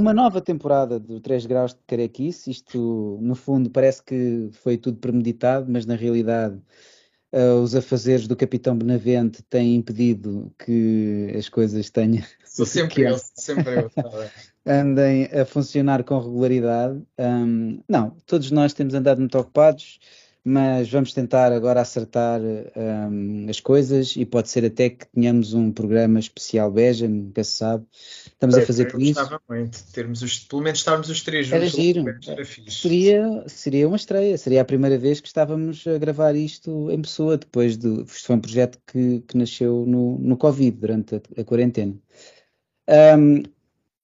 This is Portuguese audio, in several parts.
Uma nova temporada do 3 Graus de Carequice. Isto, no fundo, parece que foi tudo premeditado, mas na realidade uh, os afazeres do Capitão Benavente têm impedido que as coisas tenham. Sou sempre eu, sempre eu. Tá andem a funcionar com regularidade. Um, não, todos nós temos andado muito ocupados mas vamos tentar agora acertar um, as coisas e pode ser até que tenhamos um programa especial Beja, nunca se sabe. Estamos é, a fazer por isso. muito termos os, pelo menos estarmos os três juntos. Era giro. Era seria, seria uma estreia, seria a primeira vez que estávamos a gravar isto em pessoa, depois de. Isto foi um projeto que, que nasceu no, no Covid, durante a, a quarentena. Um,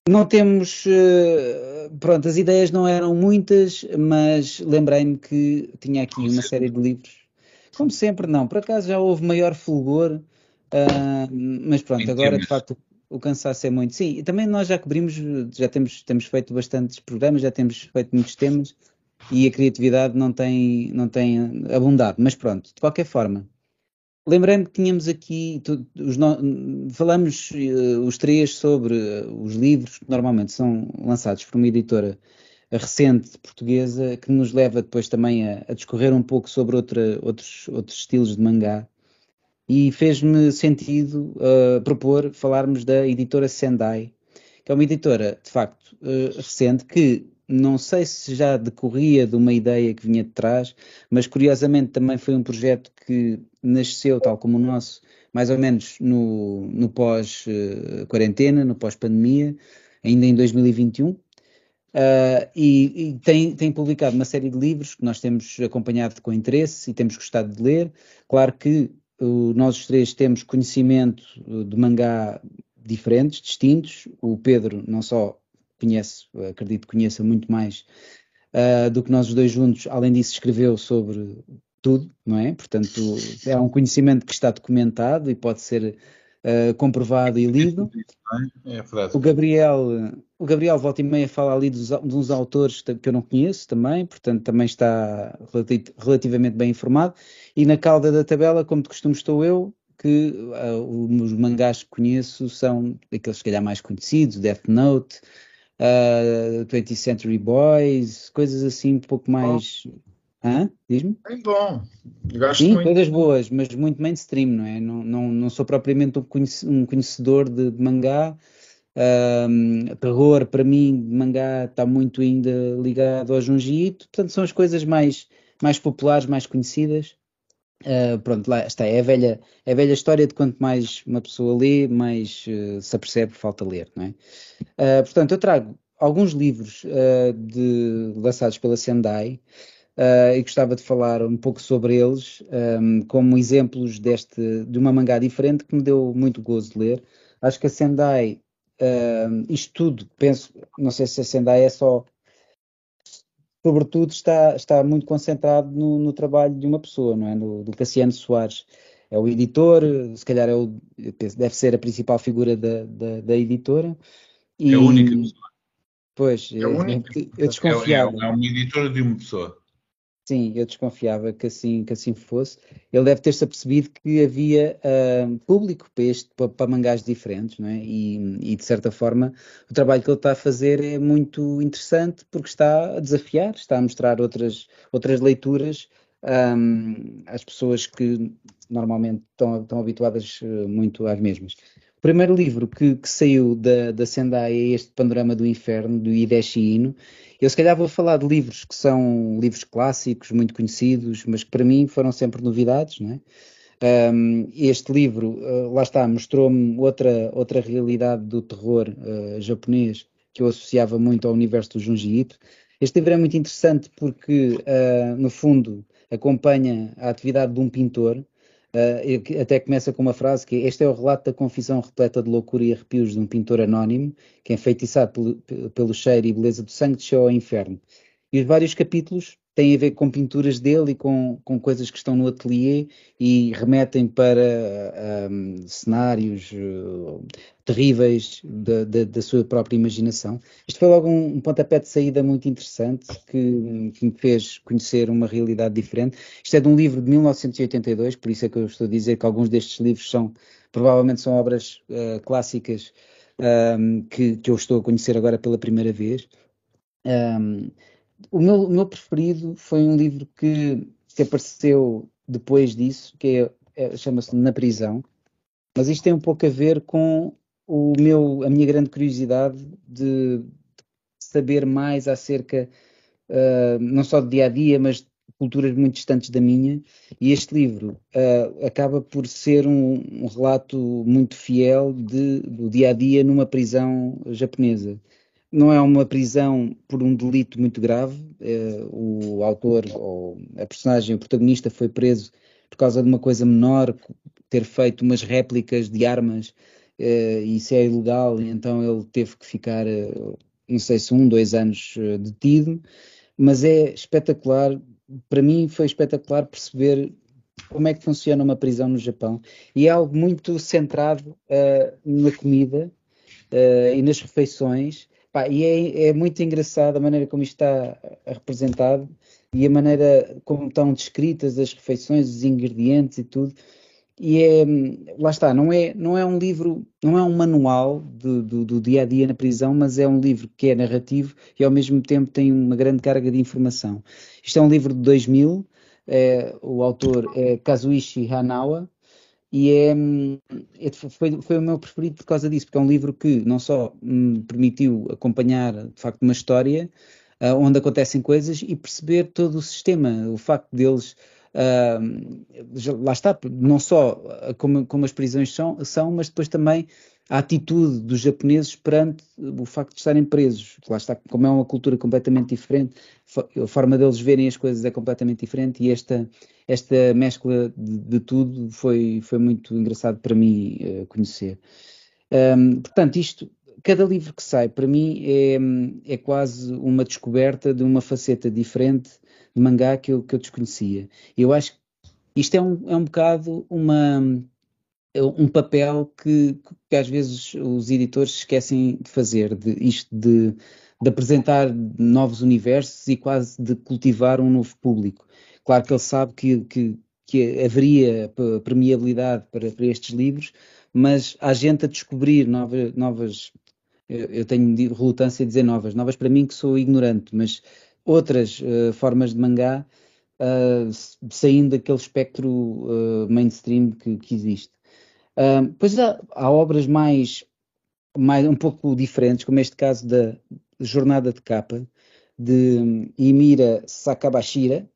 não temos. Eh, pronto, as ideias não eram muitas, mas lembrei-me que tinha aqui uma série de livros. Como sempre, não. Por acaso já houve maior fulgor, uh, mas pronto, agora de facto o cansaço é muito. Sim, e também nós já cobrimos, já temos, temos feito bastantes programas, já temos feito muitos temas e a criatividade não tem, não tem abundado. Mas pronto, de qualquer forma, Lembrando que tínhamos aqui, tu, os no, falamos uh, os três sobre uh, os livros que normalmente são lançados por uma editora recente portuguesa, que nos leva depois também a, a discorrer um pouco sobre outra, outros, outros estilos de mangá. E fez-me sentido uh, propor falarmos da editora Sendai, que é uma editora, de facto, recente, que não sei se já decorria de uma ideia que vinha de trás, mas curiosamente também foi um projeto que nasceu, tal como o nosso, mais ou menos no, no pós-quarentena, no pós-pandemia, ainda em 2021. Uh, e, e tem, tem, publicado uma série de livros que nós temos acompanhado com interesse e temos gostado de ler. Claro que uh, nós os três temos conhecimento de mangá diferentes, distintos. O Pedro não só conhece, acredito que conheça muito mais uh, do que nós os dois juntos. Além disso, escreveu sobre tudo, não é? Portanto, é um conhecimento que está documentado e pode ser uh, comprovado e lido. É o Gabriel, o Gabriel volta e meia fala ali dos, de uns autores que eu não conheço também, portanto também está relativamente bem informado. E na cauda da tabela, como de costume estou eu, que uh, os mangás que conheço são aqueles se calhar mais conhecidos, Death Note, uh, 20th Century Boys, coisas assim um pouco mais. Hã? Diz-me? Bem bom. Sim, muito. coisas boas, mas muito mainstream, não é? Não, não, não sou propriamente um conhecedor de, de mangá. Um, terror, para mim, de mangá está muito ainda ligado ao Junji Ito. Portanto, são as coisas mais, mais populares, mais conhecidas. Uh, pronto, lá está. É a, velha, é a velha história de quanto mais uma pessoa lê, mais uh, se apercebe que falta ler, não é? Uh, portanto, eu trago alguns livros de, lançados pela Sendai e gostava de falar um pouco sobre eles, um, como exemplos deste, de uma mangá diferente que me deu muito gozo de ler. Acho que a Sendai, isto tudo, penso, não sei se a Sendai é só sobretudo, está, está muito concentrado no, no, trabalho de uma pessoa, não é? No, do Cassiano Soares. É o editor, se calhar é o, deve ser a principal figura da, da, da editora. E, é a única pessoa. Pois, é eu, eu desconfiava. É, é, é uma editora de uma pessoa. Sim, eu desconfiava que assim, que assim fosse. Ele deve ter-se apercebido que havia uh, público para, este, para, para, mangás diferentes, não é? E, e, de certa forma o trabalho que ele está a fazer é muito interessante porque está a desafiar, está a mostrar outras, outras leituras um, às pessoas que normalmente estão, estão habituadas uh, muito às mesmas. O primeiro livro que, que saiu da, da Sendai é este Panorama do Inferno, do Hideshi Ino. Eu se calhar vou falar de livros que são livros clássicos, muito conhecidos, mas que para mim foram sempre novidades, não é? Um, este livro, uh, lá está, mostrou-me outra, outra realidade do terror uh, japonês que eu associava muito ao universo do Junji Ito. Este livro é muito interessante porque, uh, no fundo, acompanha a atividade de um pintor Uh, até começa com uma frase que é, este é o relato da confissão repleta de loucura e arrepios de um pintor anónimo que, enfeitiçado pelo, pelo cheiro e beleza do sangue, desceu ao inferno. E os vários capítulos têm a ver com pinturas dele e com, com coisas que estão no ateliê e remetem para um, cenários uh, terríveis da, da, da, sua própria imaginação. Isto foi logo um, um pontapé de saída muito interessante que, que, me fez conhecer uma realidade diferente. Isto é de um livro de 1982, por isso é que eu estou a dizer que alguns destes livros são, provavelmente são obras uh, clássicas um, que, que, eu estou a conhecer agora pela primeira vez. Um, o, meu, o meu preferido foi um livro que, que apareceu depois disso, que é, é, chama-se Na Prisão, mas isto tem um pouco a ver com o meu, a minha grande curiosidade de, saber mais acerca uh, não só do dia a dia, mas culturas muito distantes da minha. E este livro uh, acaba por ser um, um, relato muito fiel de, do dia a dia numa prisão japonesa. Não é uma prisão por um delito muito grave. Uh, o autor, ou a personagem, o protagonista, foi preso por causa de uma coisa menor, ter feito umas réplicas de armas Uh, isso é ilegal, e então ele teve que ficar, uh, não sei se um, dois anos detido, mas é espetacular, para mim foi espetacular perceber como é que funciona uma prisão no Japão, e é algo muito centrado na comida e nas refeições, Pá, e é, é, muito engraçado a maneira como isto está representado e a maneira como estão descritas as refeições, os ingredientes e tudo e é, lá está, não é, não é um livro, não é um manual do, do, do, dia a dia na prisão, mas é um livro que é narrativo e ao mesmo tempo tem uma grande carga de informação. Isto é um livro de 2000, é, o autor é Kazuichi Hanawa e é, é, foi, foi o meu preferido por causa disso, porque é um livro que não só me permitiu acompanhar de facto uma história uh, onde acontecem coisas e perceber todo o sistema, o facto deles Uh, lá está, não só como, como as prisões são, são, mas depois também a atitude dos japoneses perante o facto de estarem presos. Lá está, como é uma cultura completamente diferente, a forma deles verem as coisas é completamente diferente e esta, esta mescla de, de tudo foi, foi muito engraçado para mim uh, conhecer. Um, portanto, isto, cada livro que sai, para mim, é, é quase uma descoberta de uma faceta diferente de mangá que eu, que eu desconhecia. Eu acho que isto é um, é um bocado uma, um papel que, que às vezes os editores esquecem de fazer, de isto de, de apresentar novos universos e quase de cultivar um novo público. Claro que ele sabe que, que, que haveria permeabilidade para, para, estes livros, mas há gente a descobrir novas, novas eu tenho relutância a dizer novas, novas para mim que sou ignorante, mas outras uh, formas de mangá uh, saindo daquele espectro uh, mainstream que, que existe. Pois há, há, obras mais, mais um pouco diferentes, como este caso da Jornada de Capa, de Imira Sakabashira.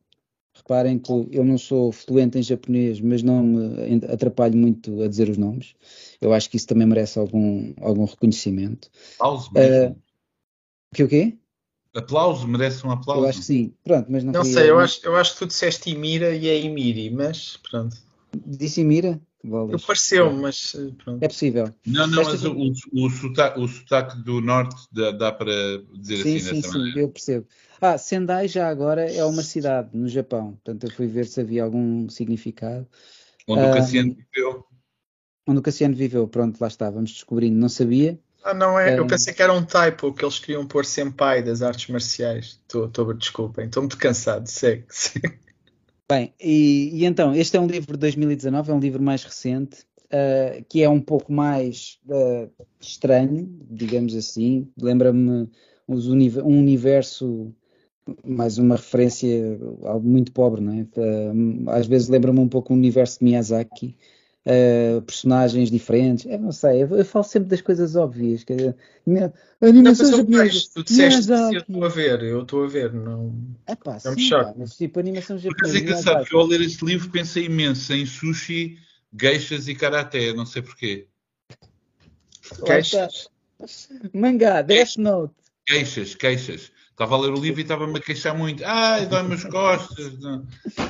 Reparem que eu não sou fluente em japonês, mas não me atrapalho muito a dizer os nomes. Eu acho que isso também merece algum, algum reconhecimento. Pause mesmo. que o quê? Aplauso, merece um aplauso. Eu acho que sim. Pronto, mas não, não sei, eu acho, eu acho que tu disseste Imira e é Imiri, mas pronto. Disse Imira? Eu pareceu, mas eh, pronto. É possível. Não, não, mas o, o, sotaque, o sotaque do norte dá, dá para dizer sim, assim sim, sim, Sim, eu percebo. Ah, Sendai já agora é uma cidade no Japão, portanto eu fui ver se havia algum significado. Onde o Cassiano viveu. Onde o Cassiano viveu, pronto, lá está, vamos descobrindo, não sabia. Ah, não é. Eu pensei que era um typo que eles queriam pôr senpai das artes marciais. Estou, desculpem, estou muito cansado. Segue, segue. Bem, e, e, então, este é um livro de 2019, é um livro mais recente, uh, que é um pouco mais uh, estranho, digamos assim. Lembra-me um universo, mais uma referência, algo muito pobre, não é? Uh, às vezes lembra-me um pouco o universo de Miyazaki uh, personagens diferentes. Eu não sei, eu, eu, falo sempre das coisas óbvias. Que, a animação não, japonesa. Tu disseste eu estou a ver, eu estou a ver. Não, é pá, não sim, pá, mas tipo, animação japonesa. Mas é engraçado que eu ao ler este livro pensei imenso em sushi, geixas e karaté, não sei porquê. Queixas? Mangá, Death Note. Queixas, queixas. Estava a ler o livro e estava-me a queixar muito. Ai, dói-me as costas.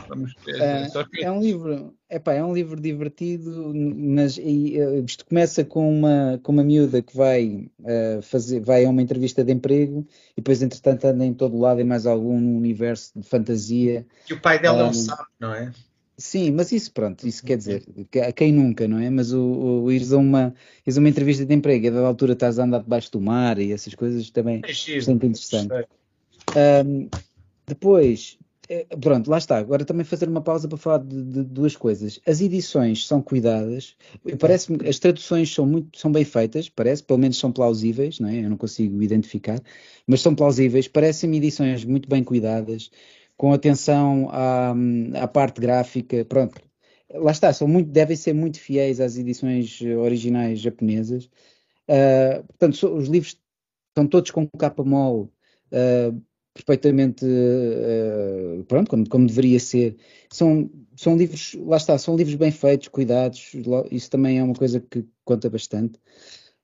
Vamos, é, que... é, um livro, epá, é um livro divertido, mas e, eh, isto começa com uma, com uma miúda que vai, uh, fazer, vai a uma entrevista de emprego e depois, entretanto, anda em todo lado em mais algum universo de fantasia. E o pai dela um, não sabe, não é? Sim, mas isso, pronto, isso quer dizer, a quem nunca, não é? Mas o, o ires, a uma, ires a uma entrevista de emprego e a dada altura estás a andar debaixo do mar e essas coisas também é sempre interessante. Um, depois, é, pronto, lá está. Agora também fazer uma pausa para falar de, de duas coisas. As edições são cuidadas, parece-me as traduções são muito são bem feitas, parece, pelo menos são plausíveis, não é? Eu não consigo identificar, mas são plausíveis, parecem-me edições muito bem cuidadas, com atenção à, à parte gráfica, pronto. Lá está, são muito, devem ser muito fiéis às edições originais japonesas. Uh, portanto, os livros estão todos com capa mole, uh, perfeitamente uh, pronto, como, como, deveria ser. São, são livros, lá está, são livros bem feitos, cuidados, isso também é uma coisa que conta bastante.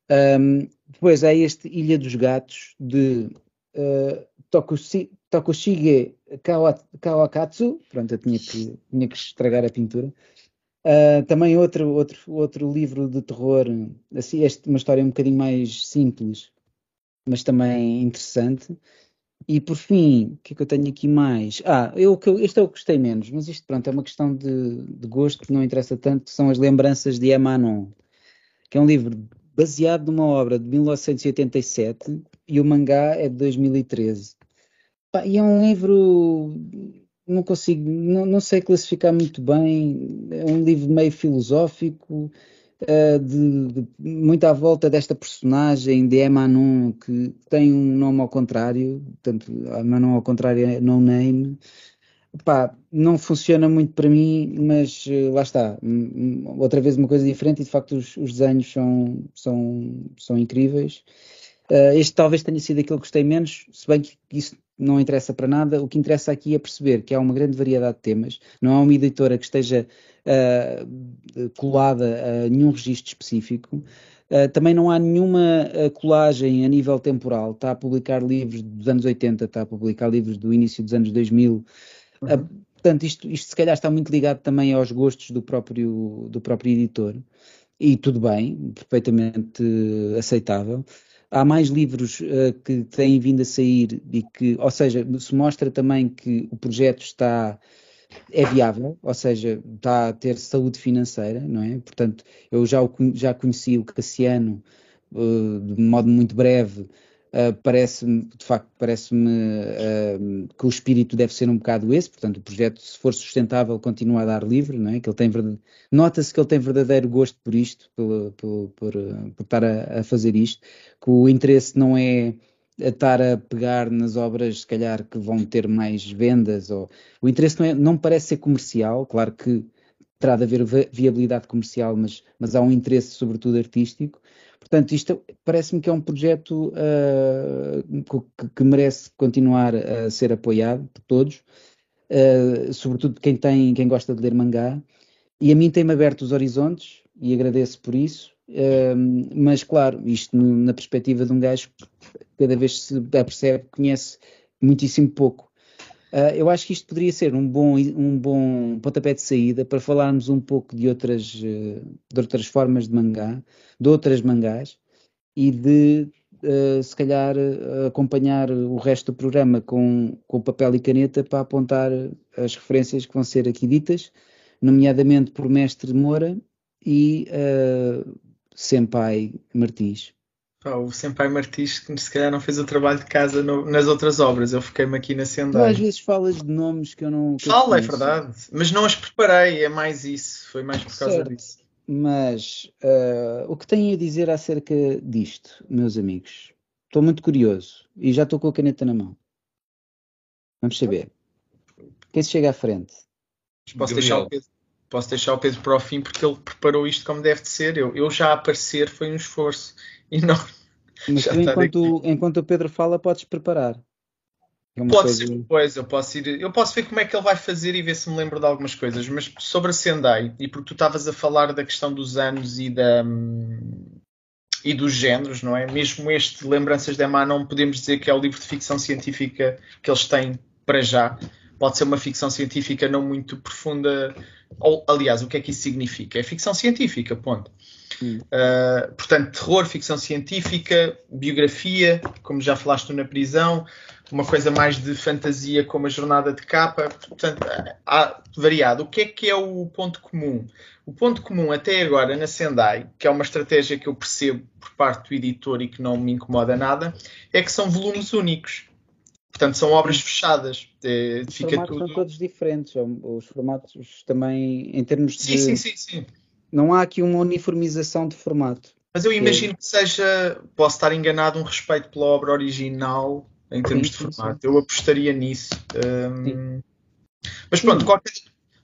Um, depois há este Ilha dos Gatos de uh, Tokushi, Tokushige Kawakatsu, pronto, eu tinha que, tinha que estragar a pintura. Uh, também outro, outro, outro livro de terror, assim, este, uma história um bocadinho mais simples, mas também interessante. E por fim, o que é que eu tenho aqui mais? Ah, eu, este é o que gostei menos, mas isto pronto, é uma questão de, de gosto que não interessa tanto, são as lembranças de Emanon, que é um livro baseado numa obra de 1987 e o mangá é de 2013. e é um livro, não consigo, não, não sei classificar muito bem, é um livro meio filosófico, uh, de, de, muito à volta desta personagem de Emanon, que tem um nome ao contrário, portanto, Emanon ao contrário é no name. Pá, não funciona muito para mim, mas uh, lá está. Outra vez uma coisa diferente e de facto os, os desenhos são, são, são incríveis. Uh, este talvez tenha sido aquele que gostei menos, se bem que isso não interessa para nada. O que interessa aqui é perceber que há uma grande variedade de temas. Não há uma editora que esteja uh, colada a nenhum registro específico. Uh, também não há nenhuma colagem a nível temporal. Está a publicar livros dos anos 80, está a publicar livros do início dos anos 2000. Uhum. Uh, portanto, isto, isto se calhar está muito ligado também aos gostos do próprio, do próprio editor. E tudo bem, perfeitamente aceitável há mais livros uh, que têm vindo a sair e que, ou seja, se mostra também que o projeto está é viável, ou seja, está a ter saúde financeira, não é? Portanto, eu já, o, já conheci o Cassiano uh, de modo muito breve, uh, parece-me, de facto, parece-me uh, que o espírito deve ser um bocado esse, portanto, o projeto, se for sustentável, continua a dar livre, não é? Que ele tem verdade... Nota-se que ele tem verdadeiro gosto por isto, por, por, por, por estar a, a fazer isto, que o interesse não é a estar a pegar nas obras, se calhar, que vão ter mais vendas. Ou... O interesse não, é, não parece ser comercial, claro que terá de haver viabilidade comercial, mas, mas há um interesse, sobretudo, artístico. Portanto, isto parece-me que é um projeto uh, que, que, merece continuar a ser apoiado por todos, uh, sobretudo quem, tem, quem gosta de ler mangá. E a mim tem-me aberto os horizontes e agradeço por isso. Uh, mas, claro, isto no, na perspectiva de um gajo cada vez se apercebe que conhece muitíssimo pouco. Uh, eu acho que isto poderia ser um bom, um bom pontapé de saída para falarmos um pouco de outras, uh, de outras formas de mangá, de outras mangás, e de, uh, se calhar, acompanhar o resto do programa com, com papel e caneta para apontar as referências que vão ser aqui ditas, nomeadamente por Mestre Moura e Senpai Martins. Pá, o Senpai Martins se calhar não fez o trabalho de casa no, nas outras obras, eu fiquei-me aqui na Sendai. Tu às vezes falas de nomes que eu não. Fala, é verdade, mas não as preparei, é mais isso, foi mais por causa certo. disso. Mas uh, o que têm a dizer acerca disto, meus amigos? Estou muito curioso e já estou com a caneta na mão. Vamos saber. Quem se chega à frente? Posso deixar, o Pedro, posso deixar o Pedro para o fim porque ele preparou isto como deve de ser. Eu, eu já aparecer foi um esforço e não. Mas tu, enquanto, enquanto o Pedro fala, podes preparar. É Pode coisa... ser depois, eu posso ir, eu posso ver como é que ele vai fazer e ver se me lembro de algumas coisas, mas sobre a Sendai, e porque tu estavas a falar da questão dos anos e da e dos géneros, não é? Mesmo este Lembranças de Emma não podemos dizer que é o livro de ficção científica que eles têm para já. Pode ser uma ficção científica não muito profunda. Ou, aliás, o que é que isso significa? É ficção científica, ponto. Uh, portanto, terror, ficção científica, biografia, como já falaste na prisão, uma coisa mais de fantasia como a jornada de capa, portanto, há variado. O que é que é o ponto comum? O ponto comum até agora na Sendai, que é uma estratégia que eu percebo por parte do editor e que não me incomoda nada, é que são volumes únicos. Portanto, são obras fechadas. É, os formatos tudo... são todos diferentes. Os formatos também, em termos de. Sim, sim, sim, sim. Não há aqui uma uniformização de formato. Mas eu imagino que seja, posso estar enganado, um respeito pela obra original em termos sim, de formato. Sim. Eu apostaria nisso. Um... Mas pronto, qualquer...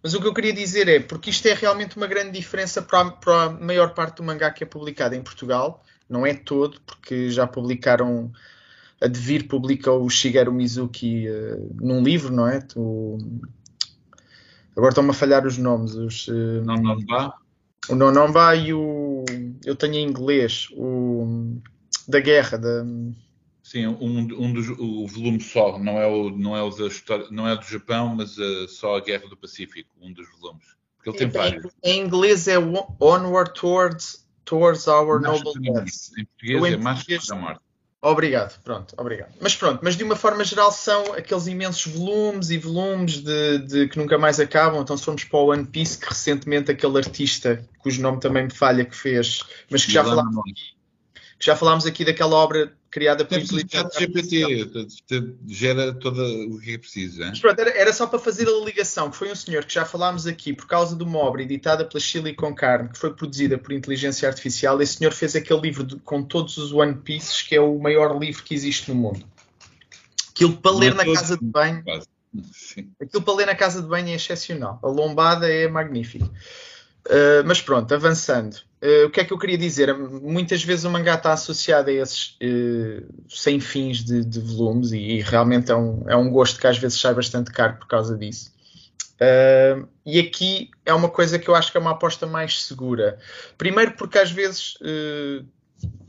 mas o que eu queria dizer é, porque isto é realmente uma grande diferença para a, para a maior parte do mangá que é publicado em Portugal. Não é todo, porque já publicaram a Devir publica o Shigeru Mizuki uh, num livro, não é? Tu... Agora estão-me a falhar os nomes. Os, uh, Nonomba? O Nonomba e o. Eu tenho em inglês. O. Da guerra. Da... Sim, um, um dos, o volume só, não é o, não é o da história, não é do Japão, mas uh, só a Guerra do Pacífico, um dos volumes. Porque ele tem vários. Em inglês é Onward Towards, towards Our Noble Death. Em português é Máscara da Morte. Obrigado, pronto, obrigado. Mas pronto, mas de uma forma geral são aqueles imensos volumes e volumes de, de, que nunca mais acabam. Então se formos para o One Piece, que recentemente aquele artista, cujo nome também me falha, que fez, mas que já falámos aqui, já falámos aqui daquela obra criada por inteligência GPT, gera todo o que é preciso. Mas pronto, era, era, só para fazer a ligação, que foi um senhor que já falámos aqui por causa de uma obra editada pela Chile com Carne, que foi produzida por inteligência artificial. Esse senhor fez aquele livro de, com todos os One Pieces, que é o maior livro que existe no mundo. Aquilo para ler na casa de banho. Sim. Aquilo para ler na casa de banho é excepcional. A lombada é magnífica. Uh, mas pronto, avançando. Uh, o que é que eu queria dizer? Muitas vezes o mangá está associado a esses uh, sem fins de, de volumes e, e, realmente é um, é um gosto que às vezes sai bastante caro por causa disso. Uh, e aqui é uma coisa que eu acho que é uma aposta mais segura. Primeiro porque às vezes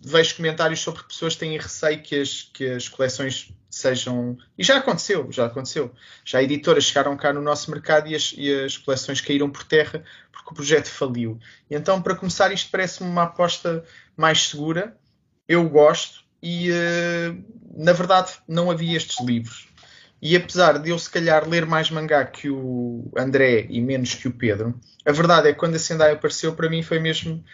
vejo comentários sobre pessoas que têm receio que as, que as coleções sejam. E já aconteceu, já aconteceu. Já editoras chegaram cá no nosso mercado e as, e as coleções caíram por terra porque o projeto faliu. E então, para começar, isto parece-me uma aposta mais segura. Eu gosto e, uh, na verdade, não havia estes livros. E apesar de eu, se calhar, ler mais mangá que o André e menos que o Pedro, a verdade é que quando a Sendai apareceu, para mim foi mesmo.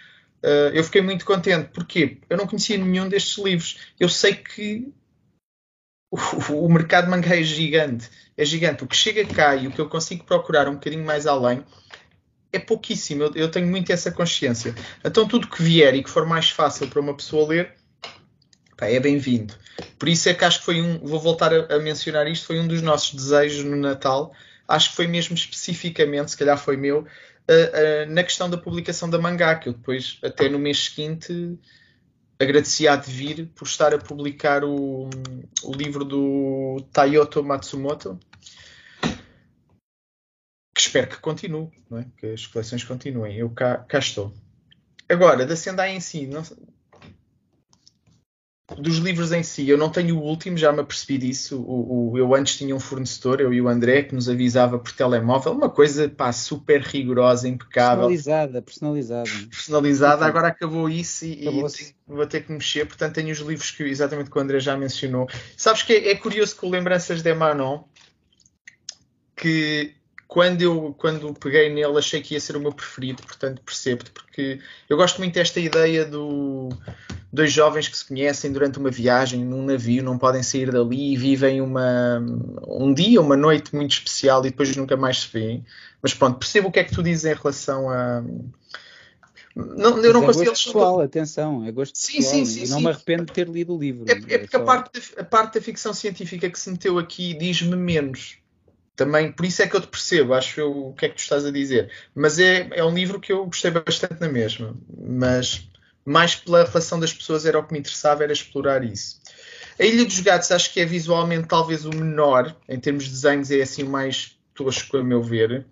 Uh, eu fiquei muito contente. Porquê? Eu não conhecia nenhum destes livros. Eu sei que o, o mercado de mangá é gigante. É gigante. O que chega cá e o que eu consigo procurar um bocadinho mais além é pouquíssimo. Eu, eu, tenho muito essa consciência. Então, tudo que vier e que for mais fácil para uma pessoa ler, é bem-vindo. Por isso é que acho que foi um. Vou voltar a, a, mencionar isto. Foi um dos nossos desejos no Natal. Acho que foi mesmo especificamente, se calhar foi meu, uh, uh, na questão da publicação da mangá, que eu depois, até no mês seguinte, agradeci a vir por estar a publicar o, o livro do Tayoto Matsumoto que espero que continue, é? que as coleções continuem. Eu cá, cá estou. Agora, da Sendai em si, não, dos livros em si, eu não tenho o último, já me apercebi disso. O, o, eu antes tinha um fornecedor, eu e o André, que nos avisava por telemóvel, uma coisa pá, super rigorosa, impecável. Personalizada, personalizada. Personalizada, agora acabou isso e, e vou ter que mexer, portanto tenho os livros que exatamente que o André já mencionou. Sabes que é, é curioso que o Lembranças de Manon, que quando eu quando peguei nele achei que ia ser o meu preferido, portanto percebo-te, porque eu gosto muito desta ideia do dois jovens que se conhecem durante uma viagem num navio, não podem sair dali e vivem uma, um dia, uma noite muito especial e depois nunca mais se veem. Mas pronto, percebo o que é que tu dizes em relação a. Não, eu não é consigo. Gosto pessoal, atenção, é gosto sim, pessoal. Sim, sim, sim. Não me arrependo de ter lido o livro. É, é porque é só... a, parte, a parte da ficção científica que se meteu aqui diz-me menos também por isso é que eu te percebo, acho eu, o que é que tu estás a dizer. Mas é, é um livro que eu gostei bastante na mesma. Mas mais pela relação das pessoas era o que me interessava, era explorar isso. A Ilha dos Gatos acho que é visualmente talvez o menor, em termos de desenhos, é assim o mais tosco, a meu ver.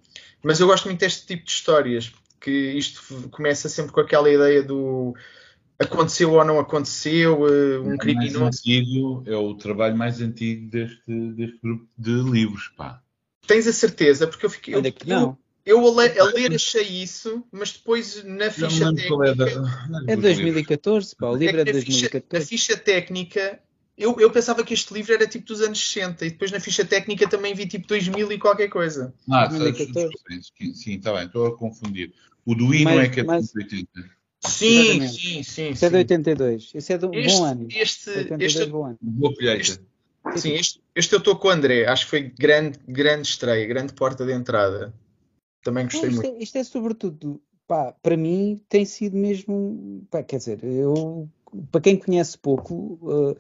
Mas eu gosto muito deste tipo de histórias, que isto começa sempre com aquela ideia do aconteceu ou não aconteceu, eh, um é criminoso. Antigo, é o trabalho mais antigo deste, deste grupo de livros, pá. Tens a certeza? Porque eu fiquei. Eu, não. Eu, eu a, ler, a, ler, achei isso, mas depois na ficha técnica. É, é 2014, pá, o é livro é, de 2014. Ficha, a ficha técnica. Eu, eu pensava que este livro era tipo dos anos 60 e depois na ficha técnica também vi tipo 2000 e qualquer coisa. Ah, 2014. sim, está bem, estou a confundir. O do Hino é que é de 80. Sim, sim, sim. Esse é de 82. Esse é de um este, bom ano. Este, este, bom ano. Boa colheita. Este, Sim, este, este eu estou com o André. Acho que foi grande, grande estreia, grande porta de entrada. Também gostei isto muito. É, isto é sobretudo, pá, para mim tem sido mesmo, pá, quer dizer, eu, para quem conhece pouco, uh,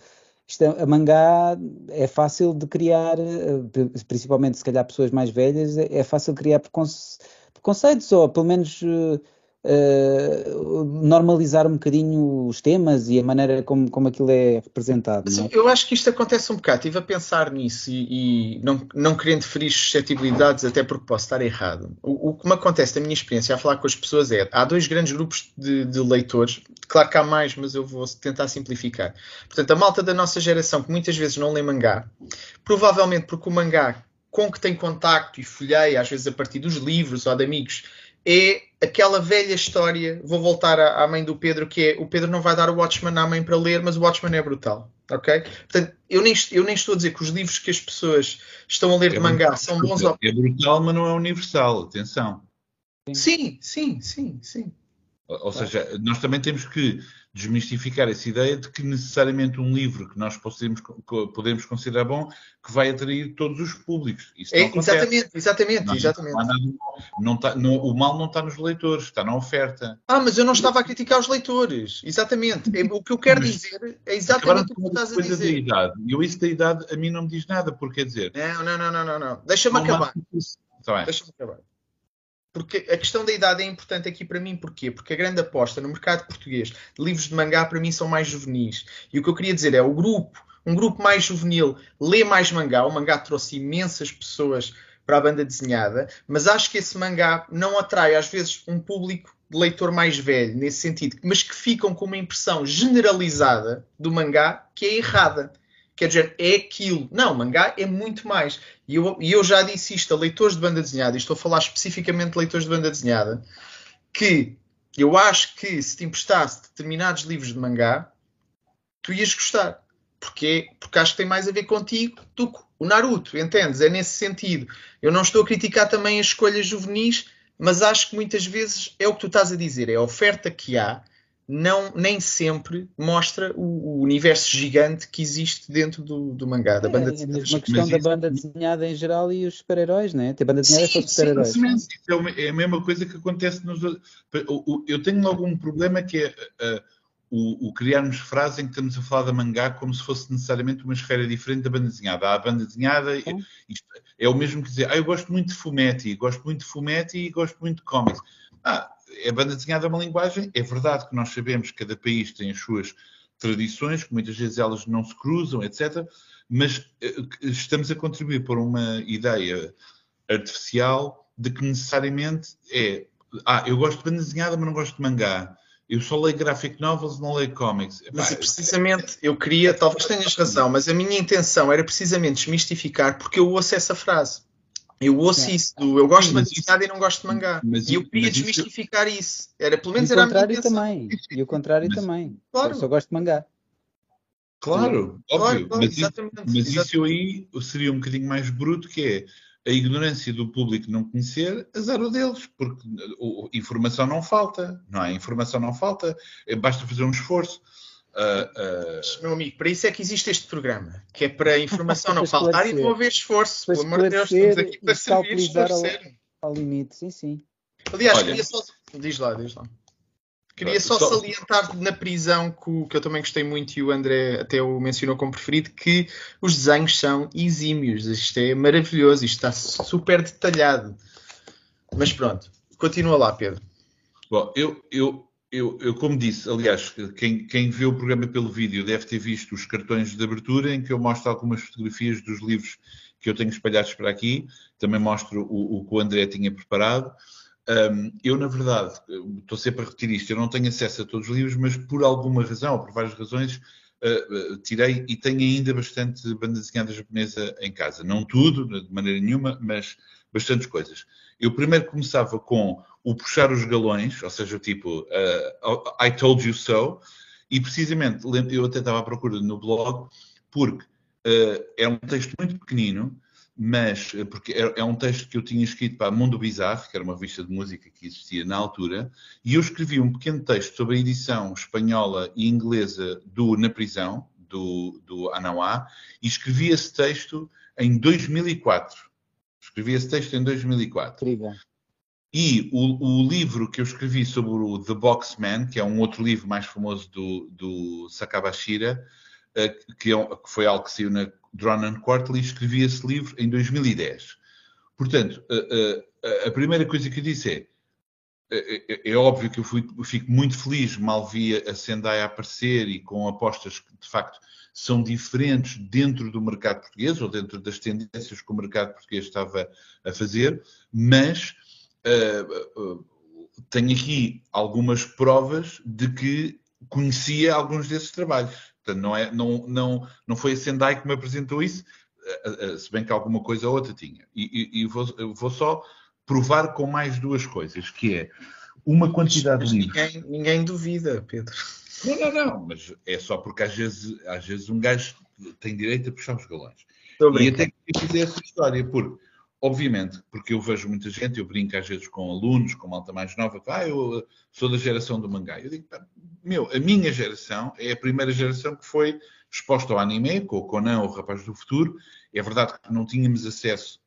isto é, a mangá é fácil de criar, uh, principalmente se calhar pessoas mais velhas, é, é fácil criar preconceitos, ou pelo menos uh, uh, normalizar um bocadinho os temas e a maneira como, como aquilo é representado. É? eu acho que isto acontece um bocado. Estive a pensar nisso e, e não, não querendo ferir suscetibilidades, até porque posso estar errado. O, o, que me acontece da minha experiência a falar com as pessoas é: há dois grandes grupos de, de leitores, claro que há mais, mas eu vou tentar simplificar. Portanto, a malta da nossa geração, que muitas vezes não lê mangá, provavelmente porque o mangá com que tem contacto e folheia, às vezes a partir dos livros ou de amigos, é aquela velha história. Vou voltar à, à, mãe do Pedro, que é o Pedro não vai dar o Watchman à mãe para ler, mas o Watchman é brutal. Ok? Portanto, eu nem, eu nem estou a dizer que os livros que as pessoas estão a ler é de mangá brutal, são bons. É brutal, mas não é universal. Atenção. Sim, sim, sim, sim. Ou seja, nós também temos que desmistificar essa ideia de que necessariamente um livro que nós podemos, podemos considerar bom que vai atrair todos os públicos. Isso é, exatamente, exatamente, não, exatamente. Não, não, não o mal não está nos leitores, está na oferta. Ah, mas eu não estava a criticar os leitores. Exatamente. É, o que eu quero mas, dizer é exatamente o que estás a dizer. Da idade. Eu isso da idade a mim não me diz nada, porque quer dizer. Não, não, não, não, não. não. Deixa-me acabar. Tá Deixa-me acabar. Porque a questão da idade é importante aqui para mim, porquê? Porque a grande aposta no mercado português de livros de mangá para mim são mais juvenis. E o que eu queria dizer é o grupo, um grupo mais juvenil, lê mais mangá. O mangá trouxe imensas pessoas para a banda desenhada, mas acho que esse mangá não atrai às vezes um público de leitor mais velho, nesse sentido, mas que ficam com uma impressão generalizada do mangá que é errada quer dizer, é aquilo. Não, mangá é muito mais. E eu, e eu já disse isto a leitores de banda desenhada, e estou a falar especificamente de leitores de banda desenhada, que eu acho que se te emprestasse determinados livros de mangá, tu ias gostar. Porque, porque acho que tem mais a ver contigo do que o Naruto, entendes? É nesse sentido. Eu não estou a criticar também as escolhas juvenis, mas acho que muitas vezes é o que tu estás a dizer, é a oferta que há não, nem sempre mostra o, o, universo gigante que existe dentro do, do mangá, da é, banda é desenhada. É uma questão da isso... banda desenhada em geral e os super-heróis, né? Tem banda desenhada sim, só super-heróis. É, é a mesma coisa que acontece nos. Eu tenho algum problema que é. Uh, o, o, criarmos frases em que estamos a falar da mangá como se fosse necessariamente uma esfera diferente da banda desenhada. Há a banda desenhada, isto é o mesmo que dizer, ah, eu gosto muito de fumetti, gosto muito de fumetti e gosto muito de cómics. Ah, a banda desenhada é uma linguagem, é verdade que nós sabemos que cada país tem as suas tradições, que muitas vezes elas não se cruzam, etc. Mas eh, estamos a contribuir para uma ideia artificial de que necessariamente é ah, eu gosto de banda desenhada, mas não gosto de mangá. Eu só leio graphic novels, não leio comics. Mas precisamente, eu queria, talvez tenhas razão, mas a minha intenção era precisamente desmistificar porque eu ouço essa frase. Eu ouço isso, eu gosto de desenhada e não gosto de mangá. Mas, e eu queria desmistificar isso... isso. Era, pelo menos e era o contrário também. E o contrário mas, também. Claro. Eu só gosto de mangá. Claro, óbvio. Claro, mas, exatamente, mas exatamente. isso aí seria um bocadinho mais bruto, que é a ignorância do público não conhecer, azar o deles, porque informação não falta, não é? Informação não falta, basta fazer um esforço. Uh, uh... Meu amigo, para isso é que existe este programa, que é para a informação não faltar e não haver esforço. Pelo amor de Deus, estamos aqui para servir esclarecer. Ao, ao limite, sim, sim. Aliás, Olha, queria só. Diz lá, diz lá. Queria só, só salientar na prisão, que, que, eu também gostei muito e o André até o mencionou como preferido, que os desenhos são exímios. Isto é maravilhoso, isto está super detalhado. Mas pronto, continua lá, Pedro. Bom, eu, eu, eu, eu, como disse, aliás, quem, quem vê o programa pelo vídeo deve ter visto os cartões de abertura em que eu mostro algumas fotografias dos livros que eu tenho espalhados para aqui. Também mostro o, o que o André tinha preparado. Um, eu, na verdade, estou sempre a repetir isto, eu não tenho acesso a todos os livros, mas por alguma razão, ou por várias razões, uh, uh, tirei e tenho ainda bastante banda desenhada japonesa em casa. Não tudo, de maneira nenhuma, mas bastantes coisas. Eu primeiro começava com o puxar os galões, ou seja, tipo uh, I told you so, e precisamente eu até estava à procura no blog, porque uh, é um texto muito pequenino, mas uh, porque é, é, um texto que eu tinha escrito para Mundo Bizarre, que era uma revista de música que existia na altura, e eu escrevi um pequeno texto sobre a edição espanhola e inglesa do Na Prisão, do, do Anawa e escrevi esse texto em 2004. Escrevi esse texto em 2004. Incrível. E o, o, livro que eu escrevi sobre o The Boxman, que é um outro livro mais famoso do, do Sakabashira, uh, que, é, que, foi algo que saiu na Drone and Quarterly, escrevi esse livro em 2010. Portanto, uh, uh, a primeira coisa que eu disse é é, é, é, óbvio que eu, fui, eu, fico muito feliz mal vi a Sendai aparecer e com apostas que de facto são diferentes dentro do mercado português ou dentro das tendências que o mercado português estava a fazer, mas uh, uh, tenho aqui algumas provas de que conhecia alguns desses trabalhos. Portanto, não, é, não, não, não foi a Sendai que me apresentou isso, uh, se bem que alguma coisa ou outra tinha. E, e, e vou, vou só provar com mais duas coisas, que é uma quantidade mas, mas de livros. Ninguém, ninguém duvida, Pedro. Não, não, não, mas é só porque às vezes, às vezes um gajo tem direito a puxar os galões. E até que fazer essa história, porque, obviamente, porque eu vejo muita gente, eu brinco às vezes com alunos, com malta mais nova, que ah, eu sou da geração do mangá. Eu digo, meu, a minha geração é a primeira geração que foi exposta ao anime, com o Conan, o Rapaz do Futuro. É verdade que não tínhamos acesso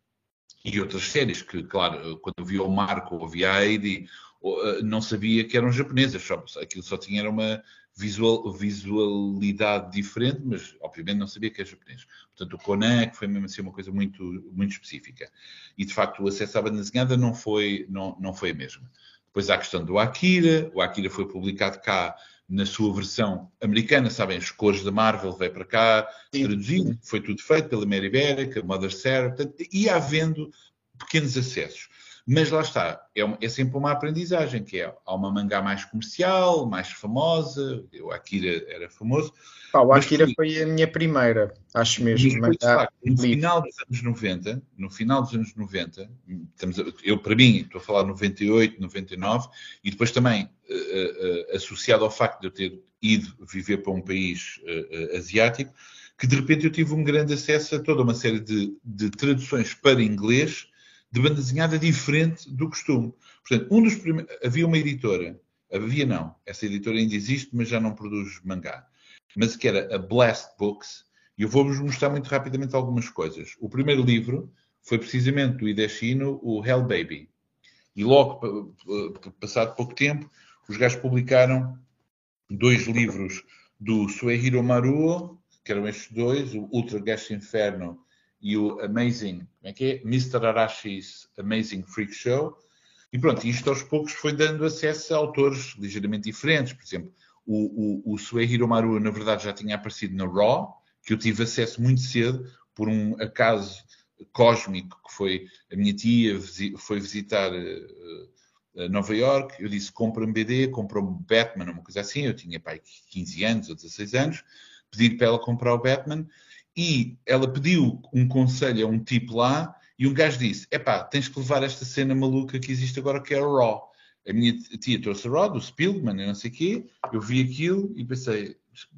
e outras séries que, claro, quando via o Marco ou via a Heidi, eh, não sabia que eram japonesas, só, aquilo só tinha uma visual, visualidade diferente, mas obviamente não sabia que era japonês. Portanto, o Conan, que foi mesmo assim uma coisa muito, muito específica. E de facto o acesso à banda desenhada não foi, não, não foi a mesma. Depois há a questão do Akira, o Akira foi publicado cá na sua versão americana, sabem, as cores da Marvel veio para cá, Sim. traduzido, foi tudo feito pela Mary Ibérica, Mother Sarah, portanto, ia havendo pequenos acessos. Mas lá está, é, é, sempre uma aprendizagem, que é, há uma mangá mais comercial, mais famosa, o Akira era famoso. Ah, o Akira foi... foi... a minha primeira, acho mesmo. Mas, facto, no final dos anos 90, no final dos anos 90, estamos eu para mim, estou a falar 98, 99, e depois também uh, uh, associado ao facto de eu ter ido viver para um país uh, asiático, que de repente eu tive um grande acesso a toda uma série de, de traduções para inglês de banda desenhada diferente do costume. Portanto, um dos primeiros, havia uma editora, havia não, essa editora ainda existe, mas já não produz mangá, mas que era a Blast Books, e eu vou-vos mostrar muito rapidamente algumas coisas. O primeiro livro foi precisamente do Hideshino, o Hell Baby. E logo, passado pouco tempo, os gajos publicaram dois livros do Suehiro Maruo, que eram estes dois, o Ultra Gash Inferno e o Amazing, como é que é? Mr. Arashi's Amazing Freak Show. E pronto, isto aos poucos foi dando acesso a autores ligeiramente diferentes. Por exemplo, o, o, o Suehiro Maru, na verdade, já tinha aparecido na Raw, que eu tive acesso muito cedo por um acaso cósmico que foi a minha tia foi visitar uh, Nova York. Eu disse: compra-me BD, compra-me Batman, uma coisa assim. Eu tinha pai 15 anos ou 16 anos. Pedi para ela comprar o Batman e ela pediu um conselho a um tipo lá e um gajo disse: epá, tens que levar esta cena maluca que existe agora que é a Raw. A minha tia trouxe a Raw, do Spielman e não sei o quê, eu vi aquilo e pensei,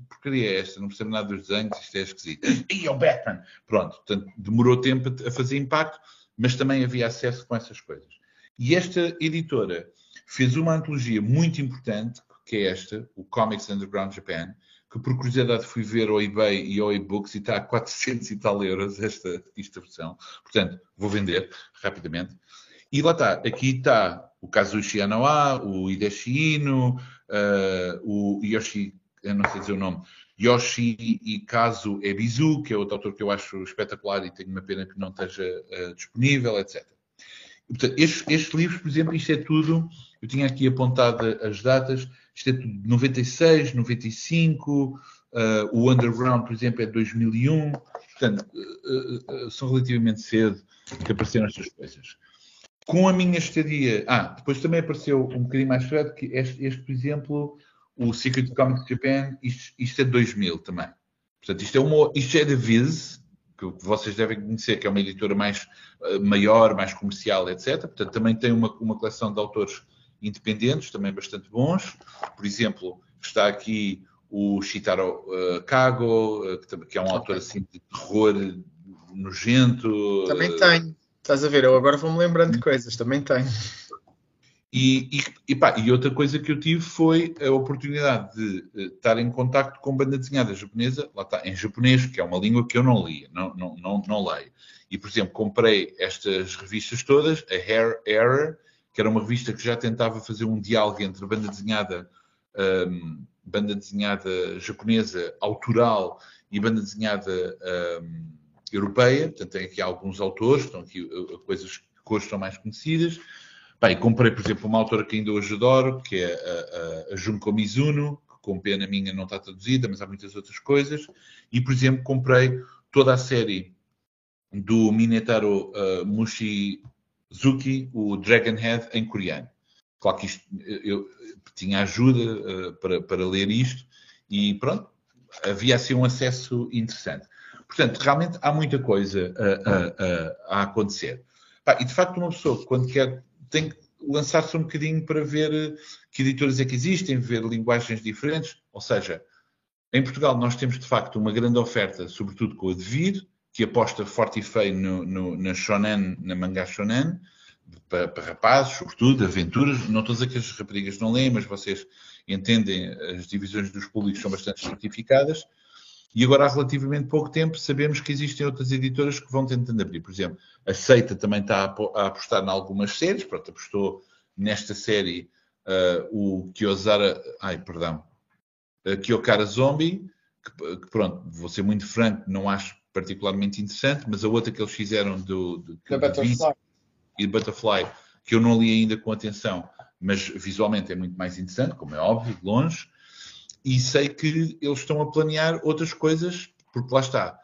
porcaria é esta? Não percebo nada dos desenhos, isto é esquisito. E é o Batman! Pronto, portanto, demorou tempo a fazer impacto, mas também havia acesso com essas coisas. E esta editora fez uma antologia muito importante, que é esta, o Comics Underground Japan, que por curiosidade fui ver ao eBay e ao e-books e está a 400 e tal euros esta, esta versão. Portanto, vou vender rapidamente. E lá está, aqui está o Kazushi Anawa, o Hideshi Ino, uh, o Yoshi, eu não sei dizer o nome, Yoshi Ikazu Ebizu, que é outro autor que eu acho espetacular e tenho uma pena que não esteja uh, disponível, etc. Portanto, estes, estes, livros, por exemplo, isto é tudo, eu tinha aqui apontado as datas, isto é de 96, 95, uh, o Underground, por exemplo, é de 2001. Portanto, uh, uh, são relativamente cedo que apareceram estas coisas. Com a minha estadia. Ah, depois também apareceu um bocadinho mais cedo que este, este, por exemplo, o Secret Comics Japan, isto, isto é de 2000 também. Portanto, isto é, uma, isto é da Viz, que vocês devem conhecer, que é uma editora mais maior, mais comercial, etc. Portanto, também tem uma, uma coleção de autores independentes, também bastante bons. Por exemplo, está aqui o Shitaro uh, Kago, uh, que, é um okay. autor assim de terror nojento. Também tenho. Estás a ver, eu agora vou-me lembrando de coisas, também tenho. E, e, e, pá, e, outra coisa que eu tive foi a oportunidade de uh, estar em contacto com banda desenhada japonesa, lá está, em japonês, que é uma língua que eu não lia, não, não, não, não leio. E, por exemplo, comprei estas revistas todas, a Hair Error, que era uma revista que já tentava fazer um diálogo entre banda desenhada, um, banda desenhada japonesa, autoral, e banda desenhada um, europeia. Portanto, tem aqui alguns autores, estão aqui uh, coisas que hoje são mais conhecidas. Bem, comprei, por exemplo, uma autora que ainda hoje adoro, que é a, a, a Junko Mizuno, que com pena minha não está traduzida, mas há muitas outras coisas. E, por exemplo, comprei toda a série do Minetaro uh, Mushizuki, o Dragonhead, em coreano. Claro que isto, eu tinha ajuda uh, para, para ler isto e pronto, havia assim um acesso interessante. Portanto, realmente há muita coisa a, a, acontecer. e de facto, uma pessoa, quando quer tem que lançar-se um bocadinho para ver eh, que editores é que existem, ver linguagens diferentes. Ou seja, em Portugal nós temos de facto uma grande oferta, sobretudo com a Devir, que aposta forte e feio no, no, na shonen, na mangá shonen, para, para, rapazes, sobretudo, aventuras. Não estou a dizer que as raparigas não leem, mas vocês entendem, as divisões dos públicos são bastante certificadas. E agora, há relativamente pouco tempo, sabemos que existem outras editoras que vão tentando abrir. Por exemplo, a Seita também está a apostar em algumas séries. Pronto, apostou nesta série uh, o Kyozara... Ai, perdão. Uh, Kyokara Zombie, que, que, pronto, vou ser muito franco, não acho particularmente interessante, mas a outra que eles fizeram do... do The Butterfly. E Butterfly, que eu não li ainda com atenção, mas visualmente é muito mais interessante, como é óbvio, de longe e sei que eles estão a planear outras coisas, porque lá está.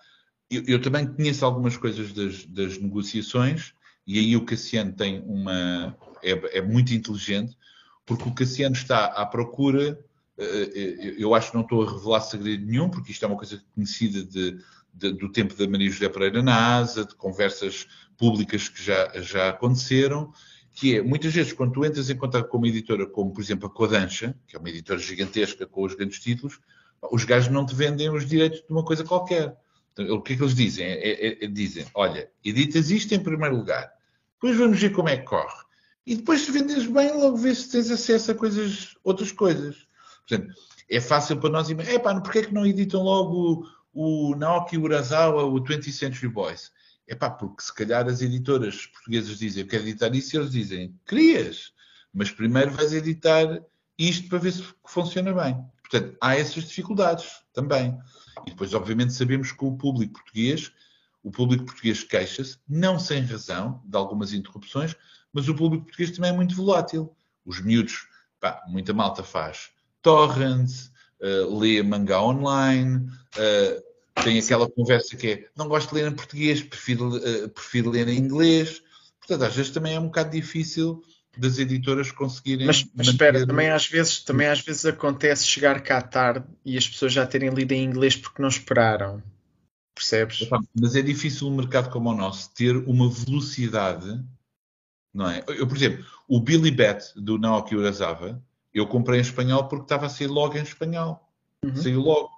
Eu, eu também conheço algumas coisas das, das, negociações, e aí o Cassiano tem uma. É, é, muito inteligente, porque o Cassiano está à procura. Eh, eh, eu acho que não estou a revelar segredo nenhum, porque isto é uma coisa conhecida de, de, do tempo da Maria José Pereira na ASA, de conversas públicas que já, já aconteceram, que é, muitas vezes, quando tu entras em contato com uma editora como, por exemplo, a Codancha, que é uma editora gigantesca com os grandes títulos, os gajos não te vendem os direitos de uma coisa qualquer. Então, o que é que eles dizem? É, é, é, dizem, olha, editas isto em primeiro lugar, depois vamos ver como é que corre. E depois se vendes bem, logo vês se tens acesso a coisas, outras coisas. Portanto, é fácil para nós imaginar, epá, porquê é que não editam logo o, Naoki Urasawa, o 20th Century Boys? É pá, porque se calhar as editoras portuguesas dizem eu quero editar isso e eles dizem querias, mas primeiro vais editar isto para ver se funciona bem. Portanto, há essas dificuldades também. E depois, obviamente, sabemos que o público português, o público português queixa-se, não sem razão, de algumas interrupções, mas o público português também é muito volátil. Os miúdos, pá, muita malta faz torrents, uh, lê mangá online, uh, tem aquela conversa que é não gosto de ler em português, prefiro, uh, prefiro ler em inglês. Portanto, às vezes também é um bocado difícil das editoras conseguirem. Mas, mas espera, também às, vezes, também às vezes acontece chegar cá tarde e as pessoas já terem lido em inglês porque não esperaram. Percebes? Mas é difícil um mercado como o nosso ter uma velocidade, não é? Eu, por exemplo, o Billy Bat do Naoki Urasawa, eu comprei em espanhol porque estava a sair logo em espanhol. Uhum. Saiu logo.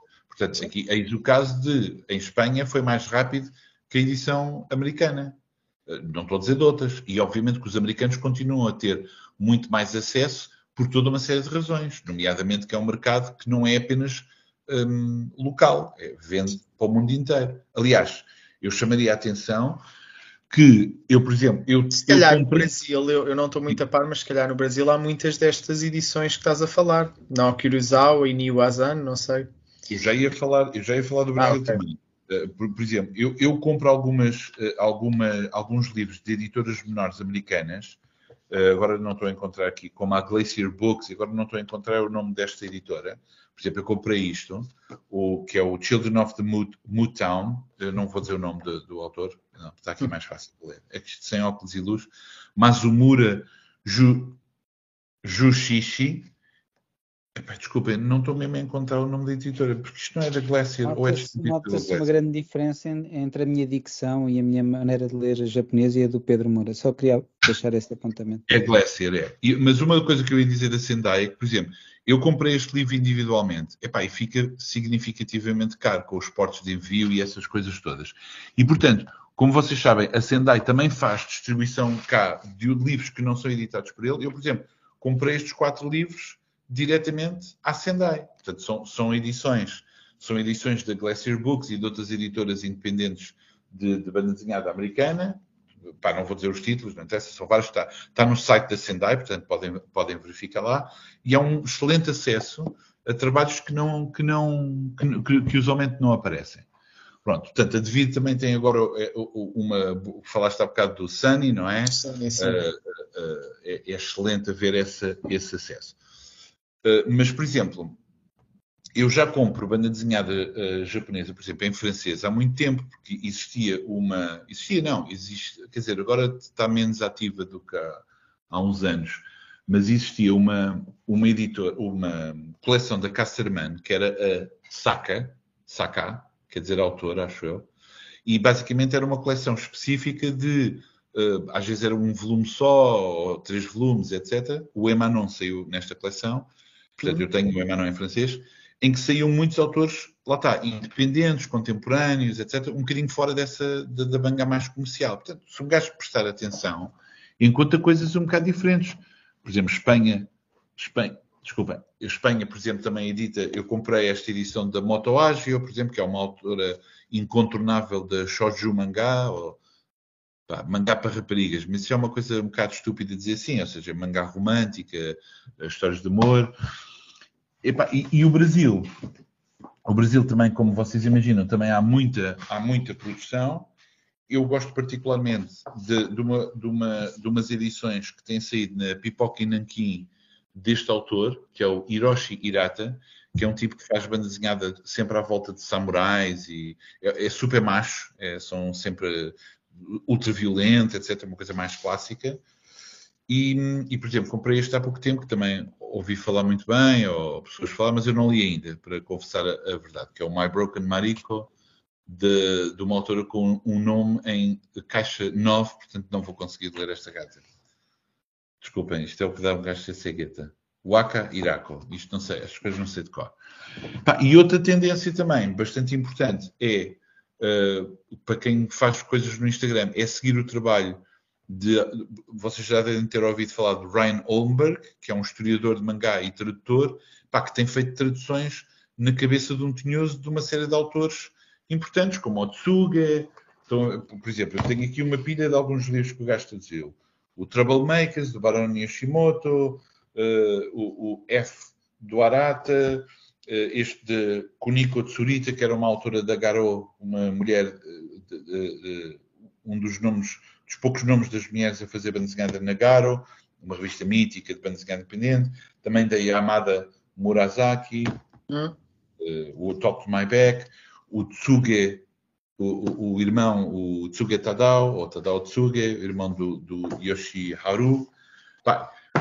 Portanto, aqui, eis o caso de, em Espanha, foi mais rápido que a edição americana. Eh, não estou a dizer de outras. E, obviamente, que os americanos continuam a ter muito mais acesso por toda uma série de razões, nomeadamente que é um mercado que não é apenas um, local, é, vende para o mundo inteiro. Aliás, eu chamaria a atenção que eu, por exemplo, eu se calhar eu comprei... no Brasil, eu, eu não estou muito a par, mas se calhar no Brasil há muitas destas edições que estás a falar. Não, Kurosawa e Niu Azan, não sei. Eu já ia falar, eu já ia falar do Brasil ah, okay. também. Uh, por, por, exemplo, eu, eu compro algumas, uh, alguma, alguns livros de editoras menores americanas, uh, agora não estou a encontrar aqui, como a Glacier Books, agora não estou a encontrar o nome desta editora. Por exemplo, eu comprei isto, o, que é o Children of the Town, eu não vou dizer o nome do, do autor, não, está aqui mais fácil de ler. É que isto sem óculos e luz. Mazumura Ju, Jushishi, Epá, desculpem, não estou mesmo a encontrar o nome da editora, porque isto não é da Glacier ou é Nota-se uma grande diferença entre a minha dicção e a minha maneira de ler japonês e a do Pedro Moura. Só queria deixar esse apontamento. É Glacier, é. E, mas uma coisa que eu ia dizer da Sendai é que, por exemplo, eu comprei este livro individualmente epá, e fica significativamente caro com os portos de envio e essas coisas todas. E, portanto, como vocês sabem, a Sendai também faz distribuição cá de livros que não são editados por ele. Eu, por exemplo, comprei estes quatro livros diretamente à Sendai. Portanto, são, são edições, são edições da Glacier Books e de outras editoras independentes de, de banda desenhada americana. Pá, não vou dizer os títulos, não interessa, são vários. Está, está no site da Sendai, portanto podem, podem verificar lá. E há um excelente acesso a trabalhos que, não, que, não, que, que usualmente não aparecem. Pronto, portanto, a Devido também tem agora é, uma. Falaste há bocado do Sunny, não é? Sunny, sim. Uh, uh, é, é, excelente ver essa, esse acesso. Uh, mas, por exemplo, eu já compro banda desenhada japonesa, por exemplo, em francês, há muito tempo, porque existia uma. Existia, não, existe. Quer dizer, agora está menos ativa do que há, há uns anos mas existia uma, uma editora, uma coleção da Casterman, que era a Saka, Saka, quer dizer autor, acho eu, e basicamente era uma coleção específica de, uh, às vezes era um volume só, ou três volumes, etc. O Emanon saiu nesta coleção, portanto uhum. eu tenho o Emanon em francês, em que saíam muitos autores, lá está, independentes, contemporâneos, etc., um bocadinho fora dessa, da, da banga mais comercial. Portanto, se um gajo prestar atenção, encontra coisas um bocado diferentes. Por exemplo, Espanha, Espanha, desculpa, Espanha, por exemplo, também edita, eu comprei esta edição da Moto Agio, por exemplo, que é uma autora incontornável da shoujo mangá, ou pá, mangá para raparigas, mas isso é uma coisa um bocado estúpida dizer assim, ou seja, mangá romântica, histórias de amor. e, e, o Brasil? O Brasil também, como vocês imaginam, também há muita, há muita produção. Eu gosto particularmente de, de, uma, de, uma, de umas edições que têm saído na Pipoca e Nanquim, deste autor, que é o Hiroshi Hirata, que é um tipo que faz banda desenhada sempre à volta de samurais e é, é super macho, é, são sempre ultra violento, etc. Uma coisa mais clássica. E, e, por exemplo, comprei este há pouco tempo, que também ouvi falar muito bem, ou pessoas falar, mas eu não li ainda, para confessar a, a verdade, que é o My Broken Mariko, de, de uma autora com um nome em caixa 9, portanto não vou conseguir ler esta carta. Desculpem, isto é o que dá um gajo ser cegueta. Waka Irako. Isto não sei, as coisas não sei de cor. E outra tendência também, bastante importante, é uh, para quem faz coisas no Instagram, é seguir o trabalho de. Vocês já devem ter ouvido falar de Ryan Olmberg, que é um historiador de mangá e tradutor, pá, que tem feito traduções na cabeça de um tinhoso de uma série de autores importantes, como o Tsuga. Então, por exemplo, eu tenho aqui uma pilha de alguns livros que o gajo traduziu o Troublemakers, do Barão Yashimoto, uh, o, o, F do Arata, este de Kuniko Tsurita, que era uma autora da Garo, uma mulher, de, de, de, um dos nomes, dos poucos nomes das mulheres a fazer banda desenhada na Garo, uma revista mítica de banda desenhada independente, também da Yamada Murasaki, hum. o Top to My Back, o Tsuge o, o, irmão, o Tsuge Tadao, ou Tadao Tsuge, irmão do, do Yoshi Haru.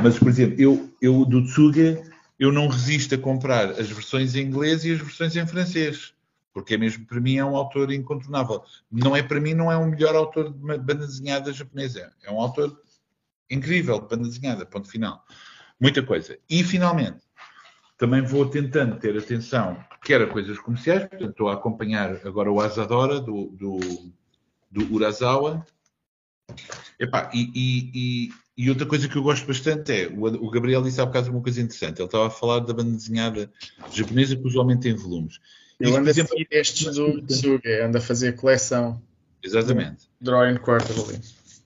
Mas, por exemplo, eu, eu do Tsuge, eu não resisto a comprar as versões em inglês e as versões em francês, porque é mesmo, para mim, é um autor incontornável. Não é, para mim, não é o melhor autor de banda desenhada japonesa. É um autor incrível de banda desenhada, ponto final. Muita coisa. E, finalmente, também vou tentando ter atenção, quer a coisas comerciais, portanto, estou a acompanhar agora o Asadora do, do, do Urasawa. Epá, e, e, e, outra coisa que eu gosto bastante é, o, o Gabriel disse há bocado uma coisa interessante, ele estava a falar da banda desenhada japonesa que usualmente tem volumes. Eu ando a seguir estes do Tsuge, ando a fazer coleção. Exatamente. Drawing Quarterly.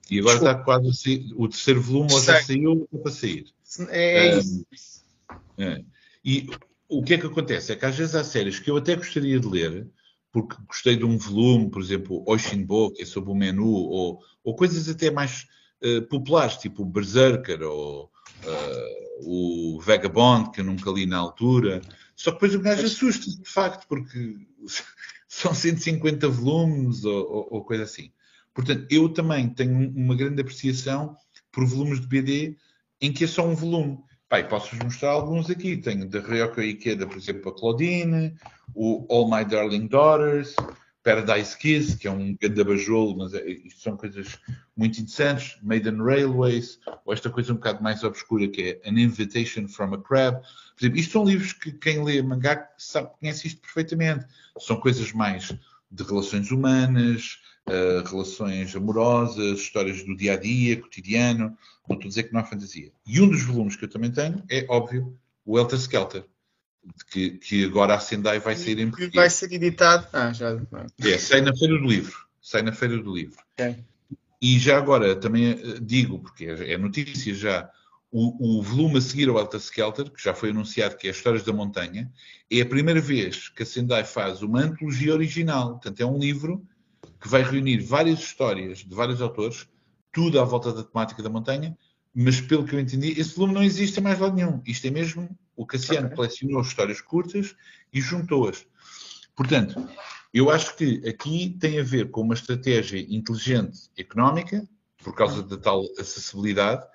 E agora Desculpa. está quase a sair, o terceiro volume, ou já saiu, está para sair. É, é isso. é. E o que é que acontece? É que às vezes há séries que eu até gostaria de ler, porque gostei de um volume, por exemplo, Oshinbo, que é sobre o menu, ou, ou coisas até mais uh, populares, tipo Berserker ou uh, o Vagabond, que eu nunca li na altura. Só que depois o gajo assusta-se, de facto, porque são 150 volumes ou, ou, ou coisa assim. Portanto, eu também tenho uma grande apreciação por volumes de BD em que é só um volume. Pai, posso-vos mostrar alguns aqui. Tenho da Ryoko Ikeda, por exemplo, a Claudine, o All My Darling Daughters, Paradise Kiss, que é um grande abajolo, mas é, isto são coisas muito interessantes. Maiden Railways, ou esta coisa um bocado mais obscura, que é An Invitation from a Crab. Por exemplo, isto são livros que quem lê mangá sabe, conhece isto perfeitamente. São coisas mais de relações humanas, uh, relações amorosas, histórias do dia a dia, cotidiano. Não estou a dizer que não há fantasia. E um dos volumes que eu também tenho é, óbvio, o Helter Skelter. Que, que agora a Sendai vai sair em português. Vai ser editado. Ah, já. É, sai na Feira do Livro. Sai na Feira do Livro. Okay. E já agora também eh, digo, porque é, é notícia já, o, o, volume a seguir ao Alta Skelter, que já foi anunciado que é Histórias da Montanha, é a primeira vez que a Sendai faz uma antologia original. Portanto, é um livro que vai reunir várias histórias de vários autores, tudo à volta da temática da montanha, mas pelo que eu entendi, esse volume não existe em mais lado nenhum. Isto é mesmo o Cassiano okay. colecionou histórias curtas e juntou-as. Portanto, eu acho que aqui tem a ver com uma estratégia inteligente económica, por causa da tal acessibilidade,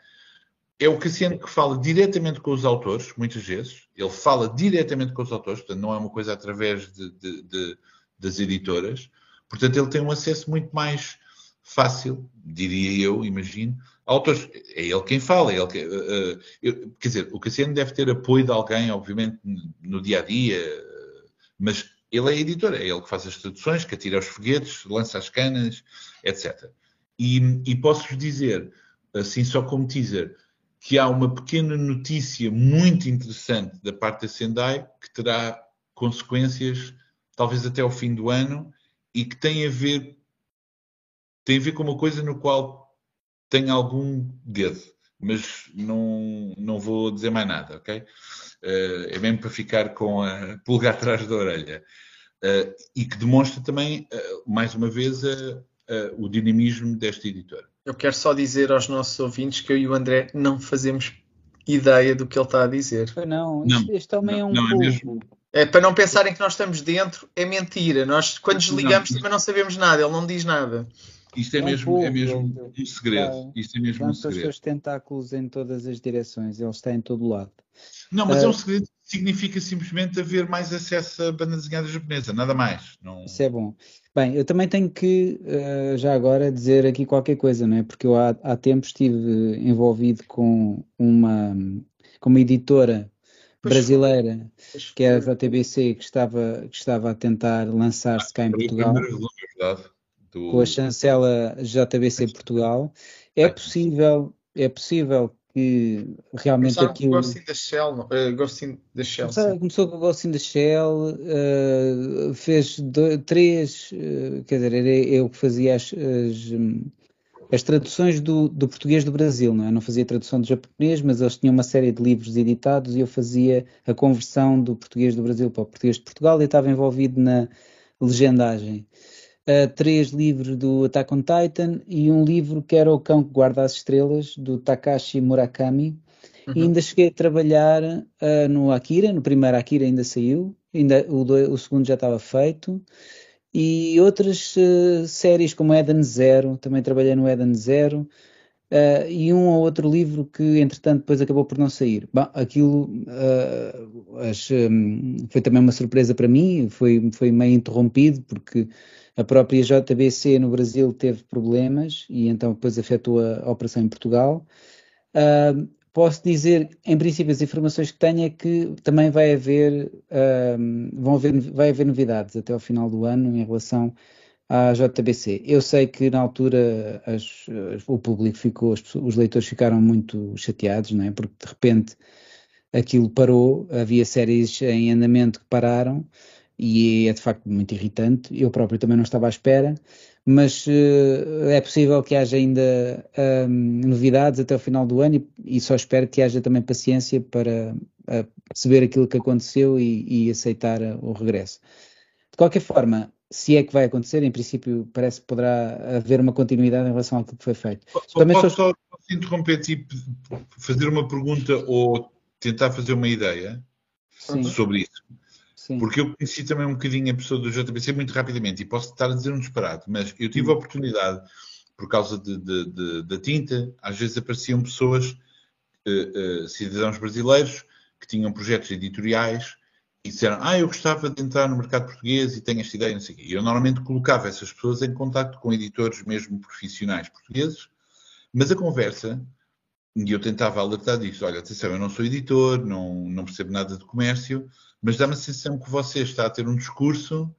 é o Cassiano que fala diretamente com os autores, muitas vezes. Ele fala diretamente com os autores, portanto, não é uma coisa através de, de, de, das editoras. Portanto, ele tem um acesso muito mais fácil, diria eu, imagino, autores. É ele quem fala, é ele que, uh, uh, quer dizer, o Cassiano deve ter apoio de alguém, obviamente, no dia a dia, mas ele é editor, é ele que faz as traduções, que atira os foguetes, lança as canas, etc. E, e posso-vos dizer, assim só como teaser, que há uma pequena notícia muito interessante da parte da Sendai que terá consequências talvez até ao fim do ano e que tem a ver tem a ver com uma coisa no qual tem algum dedo, mas não, não vou dizer mais nada, ok? Uh, é mesmo para ficar com a pulga atrás da orelha. Uh, e que demonstra também, uh, mais uma vez, o dinamismo desta editora. Eu quero só dizer aos nossos ouvintes que eu e o André não fazemos ideia do que ele está a dizer. Não, não este homem não, é um não, é mesmo... É para não pensarem que nós estamos dentro, é mentira. Nós, quando desligamos, não, também não sabemos nada, ele não diz nada. Isto é, é mesmo, um é mesmo um segredo. Isto é mesmo um segredo. os seus tentáculos em todas as direções, ele está em todo lado. Não, mas uh, é um segredo que significa simplesmente haver mais acesso à banda desenhada japonesa, nada mais. Não... Isso é bom. Bem, eu também tenho que, uh, já agora, dizer aqui qualquer coisa, não é? Porque eu há, há tempos estive envolvido com uma, com uma editora pois brasileira, foi. que é a JTBC, que estava, que estava a tentar lançar-se cá em Portugal. Do... Com a chancela JBC Portugal. É possível, é possível que realmente Começaram aquilo... com Ghost in the Shell, uh, Ghost in the Shell começou, começou com Ghost in the Shell, uh, fez dois, três, uh, quer dizer, era eu que fazia as, as, as traduções do, do, português do Brasil, não é? Não fazia tradução do japonês, mas eles tinham uma série de livros editados e eu fazia a conversão do português do Brasil para o português de Portugal e estava envolvido na legendagem uh, três livros do Attack on Titan e um livro que era O Cão que Guarda as Estrelas, do Takashi Murakami. Uhum. E ainda cheguei a trabalhar uh, no Akira, no primeiro Akira ainda saiu, ainda, o, o segundo já estava feito. E outras uh, séries como Eden Zero, também trabalhei no Eden Zero. Uh, e um ou outro livro que, entretanto, depois acabou por não sair. Bom, aquilo uh, as, um, foi também uma surpresa para mim, foi, foi meio interrompido, porque a própria JBC no Brasil teve problemas e então depois afetou a, a operação em Portugal. Uh, posso dizer, em princípio, as informações que tenho é que também vai haver, uh, vão haver, vai haver novidades até ao final do ano em relação à JBC. Eu sei que na altura as, o público ficou, os leitores ficaram muito chateados, não é? Porque de repente aquilo parou, havia séries em andamento que pararam e é de facto muito irritante. Eu próprio também não estava à espera, mas uh, é possível que haja ainda um, novidades até o final do ano e, e, só espero que haja também paciência para uh, perceber aquilo que aconteceu e, e aceitar uh, o regresso. De qualquer forma, se é que vai acontecer, em princípio parece que poderá haver uma continuidade em relação ao que foi feito. Também posso só interromper e fazer uma pergunta ou tentar fazer uma ideia Sim. sobre isso? Sim. Porque eu conheci também um bocadinho a pessoa do JBC muito rapidamente e posso estar a dizer um disparate, mas eu tive a oportunidade, por causa de, de, de, da tinta, às vezes apareciam pessoas, uh, uh, cidadãos brasileiros, que tinham projetos editoriais e disseram, ah, eu gostava de entrar no mercado português e tenho esta ideia, não sei o quê. E eu normalmente colocava essas pessoas em contato com editores mesmo profissionais portugueses, mas a conversa, e eu tentava alertar disso, olha, atenção, eu não sou editor, não, não percebo nada de comércio, mas dá-me a sensação que você está a ter um discurso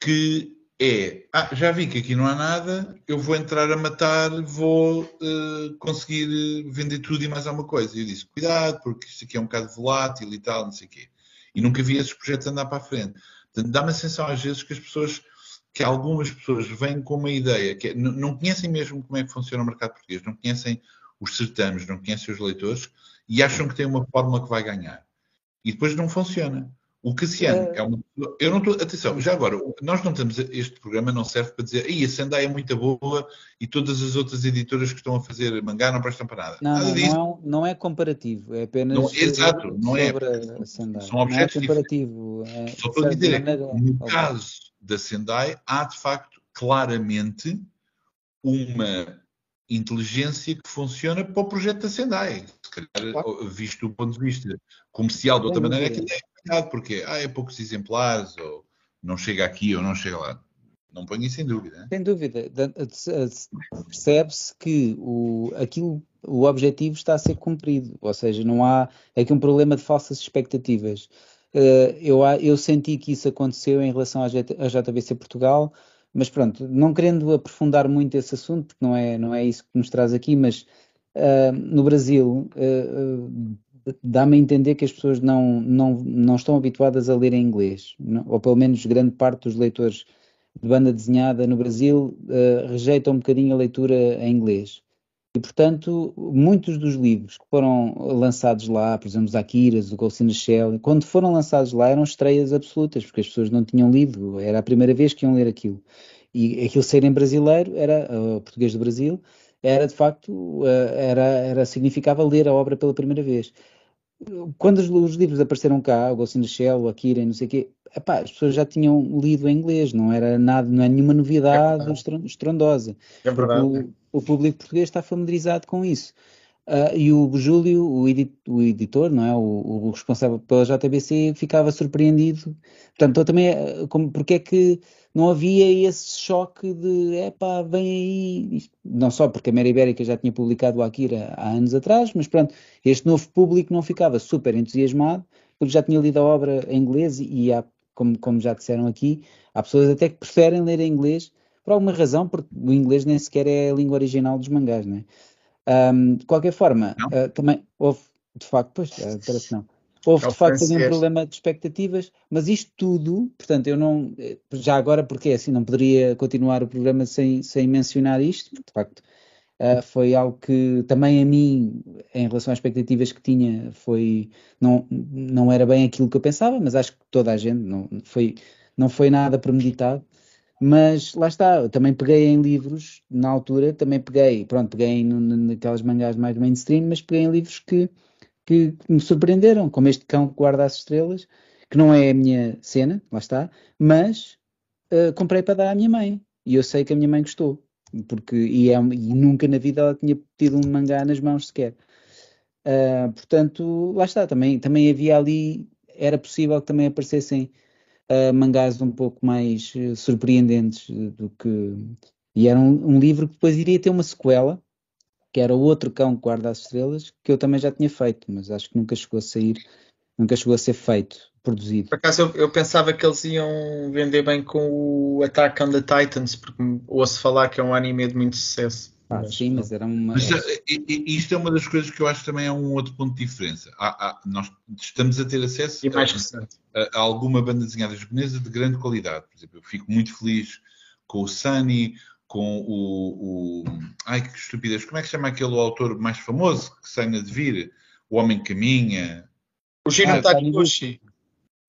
que é, ah, já vi que aqui não há nada, eu vou entrar a matar, vou uh, conseguir vender tudo e mais alguma coisa. E eu disse, cuidado, porque isto aqui é um bocado volátil e tal, não sei o quê. E nunca vi esses projetos andar para a frente. Portanto, dá-me a sensação às vezes que as pessoas, que algumas pessoas vêm com uma ideia, que é, não conhecem mesmo como é que funciona o mercado português, não conhecem os certames, não conhecem os leitores e acham que tem uma fórmula que vai ganhar. E depois não funciona. O Cassiano é, é uma. Eu não estou. Atenção, já agora, nós não temos. Este programa não serve para dizer. Aí a Sendai é muito boa e todas as outras editoras que estão a fazer mangá não prestam para nada. Não, nada não, não, é, não é comparativo. É apenas. Não, exato, não é. São objetos não é comparativo. É, Só para dizer, maneira, no caso da Sendai, há de facto claramente uma inteligência que funciona para o projeto da Sendai. Se calhar, claro. visto do ponto de vista comercial de outra maneira, é que é complicado, porque ah, é poucos exemplares, ou não chega aqui ou não chega lá. Não ponho isso em dúvida. Sem dúvida. Percebe-se que o, aquilo, o objetivo está a ser cumprido, ou seja, não há aqui um problema de falsas expectativas. Eh, eu, eu senti que isso aconteceu em relação à JBC Portugal, mas pronto, não querendo aprofundar muito esse assunto, porque não é, não é isso que nos traz aqui, mas uh, no Brasil uh, dá-me a entender que as pessoas não, não, não estão habituadas a ler em inglês, não, ou pelo menos grande parte dos leitores de banda desenhada no Brasil uh, rejeitam um bocadinho a leitura em inglês. E, portanto, muitos dos livros que foram lançados lá, por exemplo, os Akiras, o Ghost in the Shell, quando foram lançados lá eram estreias absolutas, porque as pessoas não tinham lido, era a primeira vez que iam ler aquilo. E aquilo ser em brasileiro, era uh, português do Brasil, era de facto, uh, era, era, significava ler a obra pela primeira vez quando os, os, livros apareceram cá, o Ghost in the Shell, o Akira e não sei o quê, epá, as pessoas já tinham lido em inglês, não era nada, não é nenhuma novidade é estrondosa. É verdade. O, o, público português está familiarizado com isso. Uh, e o Júlio, o, edit, o, editor, não é? O, o, responsável pela JBC, ficava surpreendido. Portanto, eu também, eh, como, porque é que não havia esse choque de, epá, vem aí, isto, não só porque a Mera Ibérica já tinha publicado o Akira há anos atrás, mas pronto, este novo público não ficava super entusiasmado, porque já tinha lido a obra em inglês e há, como, como já disseram aqui, há pessoas até que preferem ler em inglês, por alguma razão, porque o inglês nem sequer é a língua original dos mangás, não é? Um, de qualquer forma, uh, também houve, de facto, pois, uh, parece não. Houve, é de facto, um problema de expectativas, mas isto tudo, portanto, eu não, eh, já agora, porque assim, não poderia continuar o programa sem, sem mencionar isto, de facto, uh, foi algo que também a mim, em relação às expectativas que tinha, foi, não, não era bem aquilo que eu pensava, mas acho que toda a gente, não foi, não foi nada premeditado, mas lá está, também peguei em livros, na altura, também peguei, pronto, peguei naquelas mangás mais mainstream, mas peguei em livros que, que me surpreenderam, como este Cão que Guarda as Estrelas, que não é a minha cena, lá está, mas uh, comprei para dar à minha mãe, e eu sei que a minha mãe gostou, porque, e, é, e nunca na vida ela tinha tido um mangá nas mãos sequer. Uh, portanto, lá está, também, também havia ali, era possível que também aparecessem mangás um pouco mais uh, surpreendentes do que. E era um, um, livro que depois iria ter uma sequela, que era o outro cão que guarda as estrelas, que eu também já tinha feito, mas acho que nunca chegou a sair, nunca chegou a ser feito, produzido. Por acaso eu, eu pensava que eles iam vender bem com o Attack on the Titans, porque ouço falar que é um anime de muito sucesso. Ah, mas, sim, mas era uma. Mas, é, isto é uma das coisas que eu acho também é um outro ponto de diferença. Há, há, nós estamos a ter acesso a, a, a, alguma banda desenhada japonesa de grande qualidade. Por exemplo, eu fico muito feliz com o Sunny, com o, o. Ai, que estupidez! Como é que chama aquele autor mais famoso que sai na devir? O Homem Caminha. O Shino ah, Taniguchi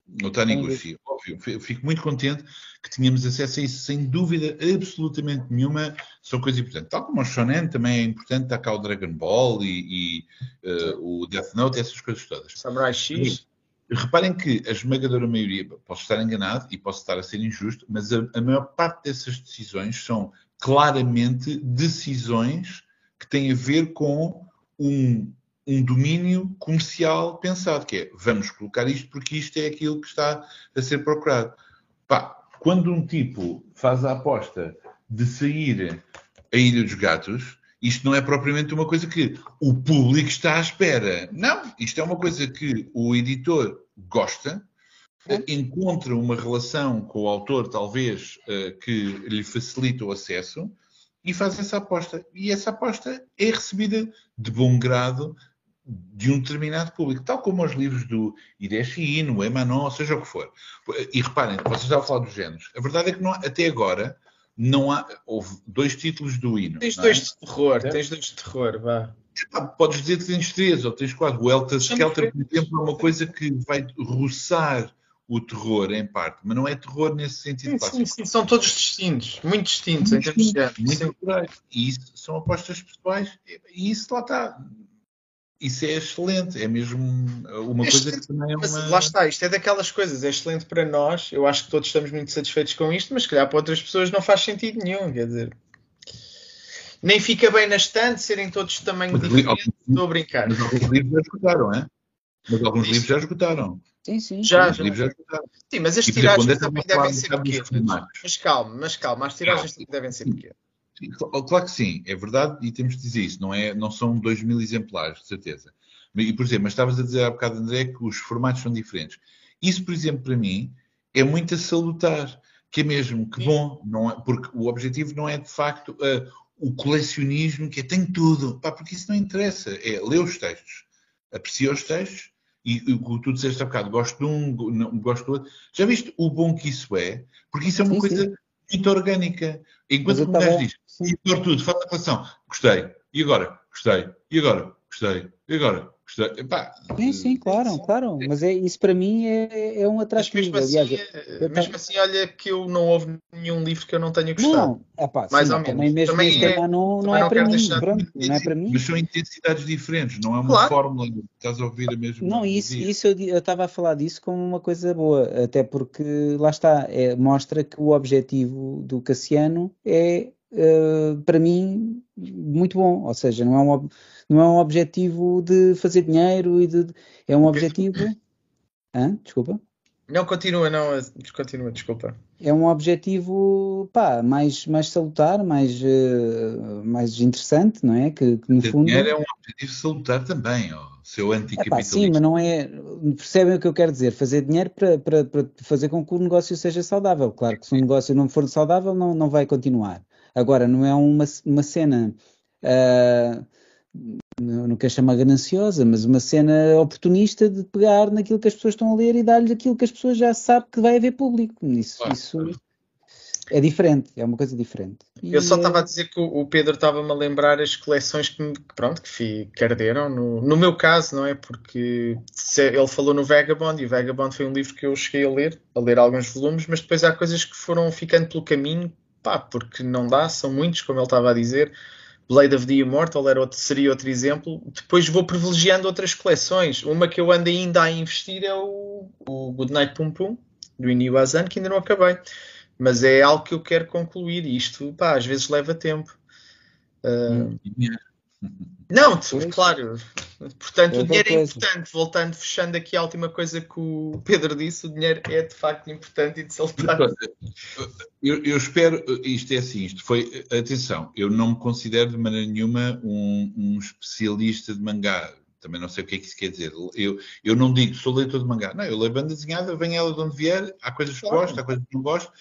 no Taniguchi, óbvio. Fico muito contente que tínhamos acesso a isso, sem dúvida absolutamente nenhuma. São coisas importantes. Tal como o Shonen também é importante, está cá o Dragon Ball e, e uh, o Death Note, essas coisas todas. Samurai X. E, reparem que a esmagadora maioria, posso estar enganado e posso estar a ser injusto, mas a, a maior parte dessas decisões são claramente decisões que têm a ver com um um domínio comercial pensado, que é vamos colocar isto porque isto é aquilo que está a ser procurado. Pá, quando um tipo faz a aposta de sair a Ilha dos Gatos, isto não é propriamente uma coisa que o público está à espera. Não, isto é uma coisa que o editor gosta, encontra uma relação com o autor, talvez, que lhe facilita o acesso e faz essa aposta. E essa aposta é recebida de bom grado de um determinado público, tal como os livros do Hideshi Ino, Emanon, seja o que for. E reparem, vocês estavam a falar dos géneros. A verdade é que não, até agora não há. Houve dois títulos do Ino. Tens dois é? de terror, é? tens dois de terror, vá. podes dizer que tens três ou tens quatro. O Elta Skelter, por exemplo, é uma coisa que vai roçar o terror em parte, mas não é terror nesse sentido sim, sim, sim, são todos distintos, muito distintos muito em termos de muito E isso são apostas pessoais e isso lá está. Isso é excelente, é mesmo uma é coisa que também é uma... Lá está, isto é daquelas coisas, é excelente para nós, eu acho que todos estamos muito satisfeitos com isto, mas se calhar para outras pessoas não faz sentido nenhum, quer dizer... Nem fica bem na estante serem todos de tamanho diferente, estou a brincar. Mas alguns livros já escutaram, é? Mas alguns livros já escutaram. Sim, sim. Já, já. já. Sim, mas as tiragens também devem ser pequenas. Mas calma, mas calma, as tiragens também devem ser pequenas. Claro que sim, é verdade e temos de dizer isso. Não, é, não são 2 mil exemplares, de certeza. E, por exemplo, mas estavas a dizer há bocado, André, que os formatos são diferentes. Isso, por exemplo, para mim, é muito a salutar. Que é mesmo, que bom, não é, porque o objetivo não é de facto uh, o colecionismo, que é tem tudo, pá, porque isso não interessa. É ler os textos, aprecia os textos e o que tu disseste há bocado, gosto de um, não, gosto do outro. Já viste o bom que isso é? Porque isso é uma sim, coisa sim. muito orgânica. Enquanto o gajo diz, e por tudo, faz a relação, gostei, e agora? Gostei, e agora? Gostei, e agora? Epá, sim, sim, claro, claro. Mas é, isso para mim é, é um atrativo. Mas mesmo, assim, Aliás, mesmo assim, olha que eu não houve nenhum livro que eu não tenha gostado. Não, epá, mais sim, ou menos. Também mesmo também é, não, não, é para mim. Pronto, não é para mim. Mas são intensidades diferentes, não é uma claro. fórmula. Estás a ouvir a mesma Não, isso, isso eu estava a falar disso como uma coisa boa, até porque lá está, é, mostra que o objetivo do Cassiano é Uh, para mim, muito bom. Ou seja, não é um, não é um objetivo de fazer dinheiro e de. É um objetivo. Hã? Desculpa. Não, continua, não, continua, desculpa. É um objetivo, pá, mais, mais salutar, mais, uh, mais interessante, não é? Que, que no fundo... dinheiro é um objetivo salutar também, ó, seu anticapitalista. sim, mas não é... Percebem o que eu quero dizer? Fazer dinheiro para, para, para fazer com que o negócio seja saudável. Claro que se o negócio não for saudável, não, não vai continuar. Agora, não é uma, uma cena... Uh, não quero chamar gananciosa, mas uma cena oportunista de pegar naquilo que as pessoas estão a ler e dar-lhes aquilo que as pessoas já sabem que vai haver público. Isso, claro. isso é diferente, é uma coisa diferente. E Eu só estava é... a dizer que o Pedro estava-me a lembrar as coleções que, pronto, que, que arderam. No, no meu caso, não é? Porque ele falou no Vagabond e o Vagabond foi um livro que eu cheguei a ler, a ler alguns volumes, mas depois há coisas que foram ficando pelo caminho, pá, porque não dá, são muitos, como ele estava a dizer Blade of the Immortal era outro, seria outro exemplo. Depois vou privilegiando outras coleções. Uma que eu ando ainda a investir é o, o Goodnight Pum Pum, do Inio Azan, que ainda não acabei. Mas é algo que eu quero concluir e isto, pá, às vezes leva tempo. Uh, não, claro. Portanto, o dinheiro é importante. Voltando, fechando aqui a última coisa que o Pedro disse, o dinheiro é de facto importante e de salutar. Eu, eu, espero, isto é assim, isto foi, atenção, eu não me considero de maneira nenhuma um, um especialista de mangá. Também não sei o que é que isso quer dizer. Eu, eu não digo sou leitor de mangá. Não, eu leio banda desenhada, vem ela de onde vier, há coisas que claro. gosto, há coisas que não gosto.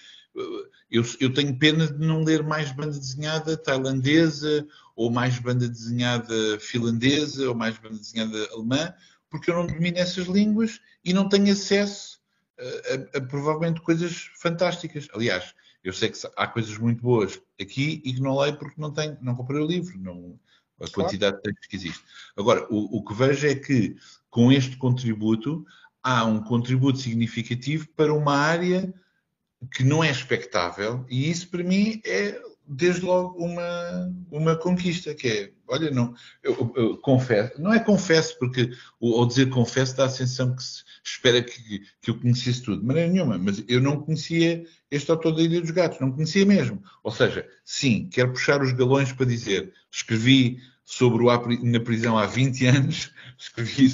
Eu, eu, tenho pena de não ler mais banda desenhada tailandesa ou mais banda desenhada finlandesa, ou mais banda desenhada alemã, porque eu não domino essas línguas e não tenho acesso a, a, a provavelmente coisas fantásticas. Aliás, eu sei que há coisas muito boas aqui e que não leio porque não tenho, não comprei o livro, não, a quantidade de textos que existe. Agora, o, o que vejo é que com este contributo há um contributo significativo para uma área que não é expectável e isso para mim é desde logo uma, uma conquista, que é, olha, não, eu, eu confesso, não é confesso, porque ao dizer confesso dá a sensação que se espera que, que eu conhecesse tudo, de maneira nenhuma, mas eu não conhecia este autor da Ilha dos Gatos, não conhecia mesmo. Ou seja, sim, quero puxar os galões para dizer, escrevi sobre o na prisão há 20 anos, escrevi,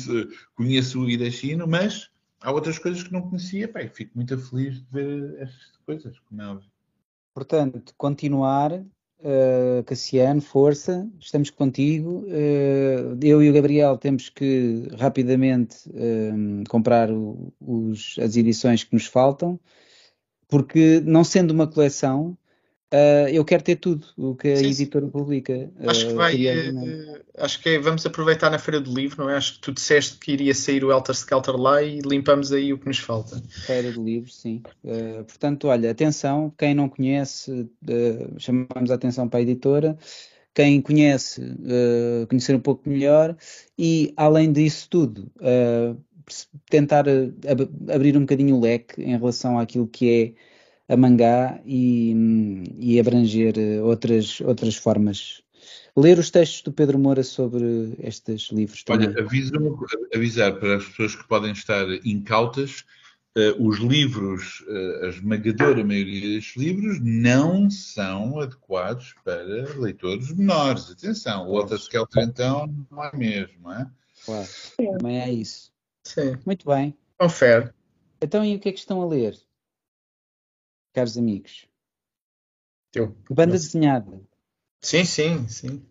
conheço o Irachino, mas há outras coisas que não conhecia, pá, fico muito feliz de ver estas coisas, como é óbvio. Portanto, continuar, uh, Cassiano, força, estamos contigo. Uh, eu e o Gabriel temos que rapidamente uh, comprar o, os, as edições que nos faltam, porque não sendo uma coleção, Uh, eu quero ter tudo o que a sim, editora publica. Acho que vai. Uh, acho que é, vamos aproveitar na Feira do Livro, não é? Acho que tu disseste que iria sair o Elter Skelter lá e limpamos aí o que nos falta. Feira do Livro, sim. Uh, portanto, olha, atenção, quem não conhece, chamamos a atenção para a editora. Quem conhece, conhecer um pouco melhor e, além disso tudo, tentar ab abrir um bocadinho o leque em relação àquilo que é a mangá e, e abranger eh, outras, outras formas. Ler os textos do Pedro Moura sobre estes livros também. Olha, aviso, avisar para as pessoas que podem estar incautas, uh, os livros, uh, a esmagadora maioria destes livros, não são adequados para leitores menores. Atenção, o Walter Skelter então não é mesmo, não é? Claro, também é isso. Sim. Muito bem. Confere. Então, e o que é que estão a ler? Caros amigos? Eu, Banda eu... desenhada. Sim, sim, sim.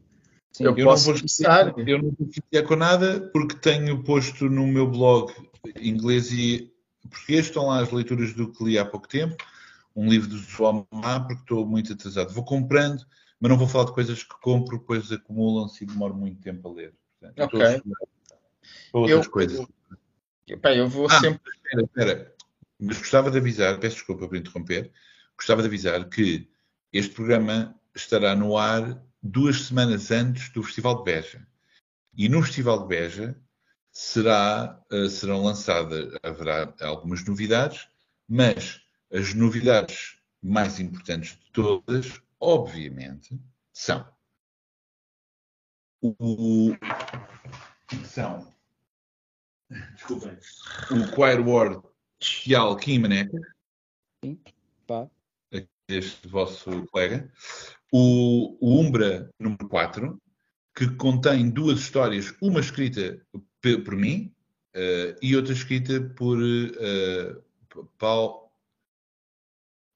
sim eu, eu, posso não vou começar, eu não vou ficar com nada porque tenho posto no meu blog inglês e português, estão lá as leituras do que li há pouco tempo, um livro do João Má, porque estou muito atrasado. Vou comprando, mas não vou falar de coisas que compro, depois acumulam-se e demoro muito tempo a ler. Portanto, ok. Outras eu, coisas. Eu, eu vou ah, sempre. Espera, espera. Mas gostava de avisar, peço desculpa por interromper, gostava de avisar que este programa estará no ar duas semanas antes do Festival de Beja. E no Festival de Beja será, uh, serão lançadas, haverá algumas novidades, mas as novidades mais importantes de todas, obviamente, são o, são desculpem, o Choir Ward Chial Kimaneca. Sim, pá. Este vosso colega. O, o Umbra número 4, que contém duas histórias, uma escrita por mim uh, e outra escrita por uh, Paulo.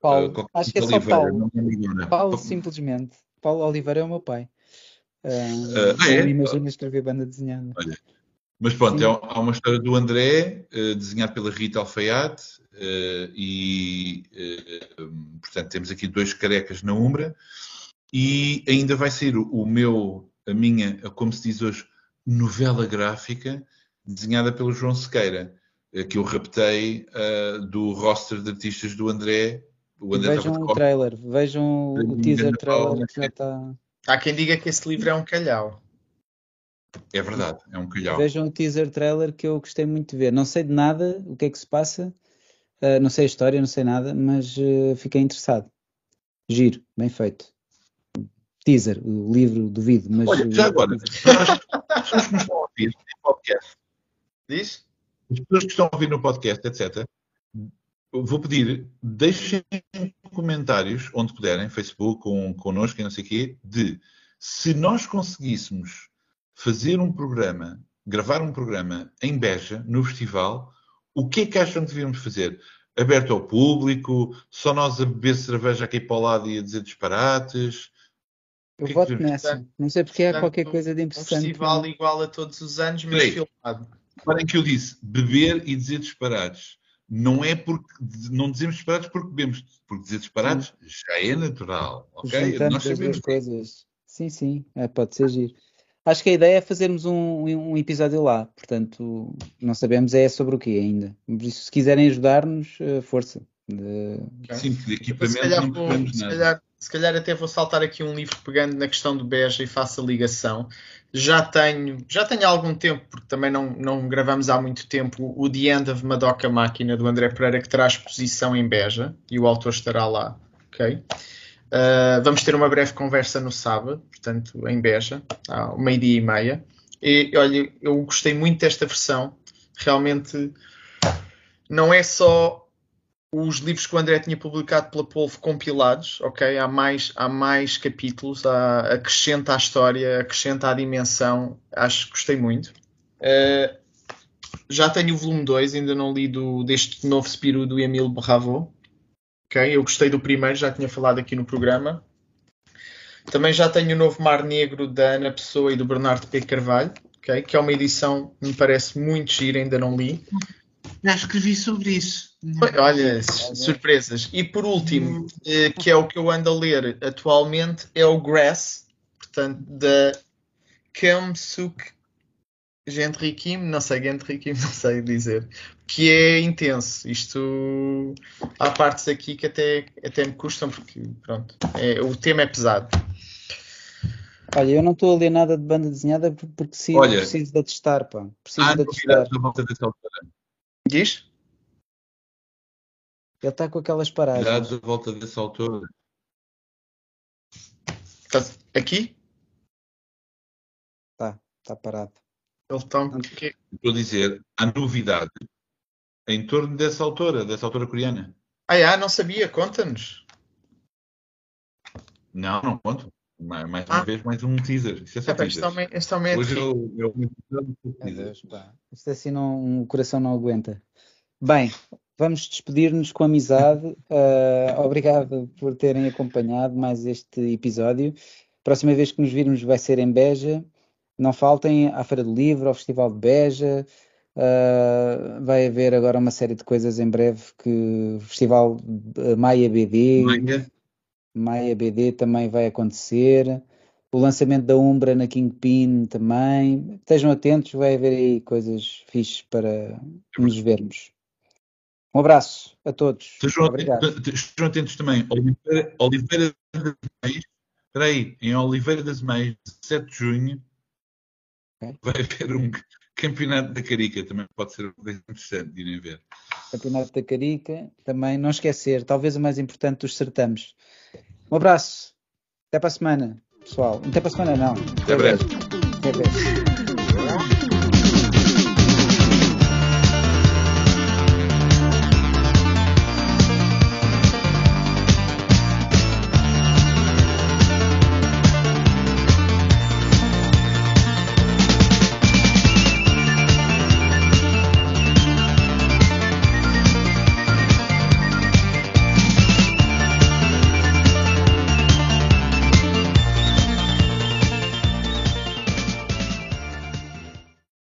Paulo, uh, acho que é só Paulo. Paulo, simplesmente. Paulo Oliveira é o meu pai. Uh, ah, é? Imagina escrever banda desenhada. Olha, mas pronto, é, há uma história do André, uh, desenhado pela Rita Alfaiate, uh, e uh, portanto temos aqui dois carecas na Umbra, e ainda vai ser o, o meu, a minha, como se diz hoje, novela gráfica, desenhada pelo João Sequeira, que eu raptei do roster de artistas do André. O André vejam o trailer, vejam o teaser trailer que já está. Há quem diga que esse livro é um calhau. É verdade, é um calhau. Vejam o teaser trailer que eu gostei muito de ver. Não sei de nada o que é que se passa, uh, não sei a história, não sei nada, mas uh, fiquei interessado. Giro, bem feito. Teaser, o livro, duvido, mas. Olha, já agora, as pessoas que estão a ouvir no podcast, diz? As pessoas que estão a ouvir no podcast, etc., vou pedir, deixem comentários onde puderem, Facebook, connosco e não sei o quê, de se nós conseguíssemos fazer um programa, gravar um programa em Beja, no festival, o que é que acham que devíamos fazer? Aberto ao público? Só nós a beber cerveja aqui para o lado e a dizer disparates? Eu que voto que nessa. Não sei porque há qualquer coisa de interessante. Um festival igual a todos os anos, mas filmado. Reparem que eu disse beber e dizer disparates. Não é porque não dizemos disparates porque bebemos, porque dizer disparates sim. já é natural. Ok? Nós sabemos coisas. Sim, sim, é, pode ser giro. Acho que a ideia é fazermos um, um episódio lá, portanto, não sabemos é sobre o que ainda. Por isso, se quiserem ajudar-nos, eh, força. De... Sim, de equipamento se calhar, não vou, se calhar, se calhar até vou saltar aqui um livro pegando na questão do Beja e faço a ligação. Já tenho, já tenho há algum tempo, porque também não, não gravamos há muito tempo, o The End of Madoka Máquina do André Pereira, que traz exposição em Beja, e o autor estará lá. ok? Uh, vamos ter uma breve conversa no sábado, portanto, em Beja, ao meio-dia e meia. E olha, eu gostei muito desta versão. Realmente não é só os livros que o André tinha publicado pela Polvo compilados, ok? Há mais, há mais capítulos, há, acrescenta a história, acrescenta a dimensão. Acho que gostei muito. Uh, já tenho o volume 2, ainda não li do, deste novo Spirou do Emile Bravo. Okay? Eu gostei do primeiro, já tinha falado aqui no programa. Também já tenho o novo Mar Negro da Ana Pessoa e do Bernardo P. Carvalho, okay? que é uma edição que me parece muito gira, ainda não li. Já escrevi sobre isso. Olha, surpresas. E por último, eh, que é o que eu ando a ler atualmente, é o Grass, portanto, da Kamsuk Gentrikim, não sei, Gentrikim, não sei dizer, que é intenso. Isto há partes aqui que até, até me custam, porque pronto, é, o tema é pesado. Olha, eu não estou a ler nada de banda desenhada porque sim, Olha, preciso de testar, pá. Preciso de testar. Diz? Ele está com aquelas paragens. Dados à volta dessa altura. Aqui? Está, está parado. Ele está Estou a dizer, há novidade em torno dessa autora, dessa autora coreana. Ah, é? não sabia, conta-nos. Não, não conto. Mais, mais ah. uma vez, mais um teaser. Isso é só é, teaser. Este homem, é Hoje eu, eu, Isto assim não, o coração não aguenta. Bem, vamos despedir-nos com amizade. Uh, obrigado por terem acompanhado mais este episódio. Próxima vez que nos virmos vai ser em Beja. Não faltem à Feira do Livro, ao Festival de Beja. Uh, vai haver agora uma série de coisas em breve que o Festival Maia BD. Maia. Maia BD também vai acontecer. O lançamento da Umbra na Kingpin também. Estejam atentos, vai haver aí coisas fixes para nos vermos. Um abraço a todos. Estejam, estejam atentos também. Oliveira, Oliveira das Meias. Espera aí, em Oliveira das Meias, 7 de junho, okay. vai haver um campeonato da Carica. Também pode ser uma coisa interessante de irem ver. Campeonato da Carica, também não esquecer, talvez o mais importante dos certames. Um abraço. Até para a semana, pessoal. Até para a semana, não. Até, Até breve. Até breve.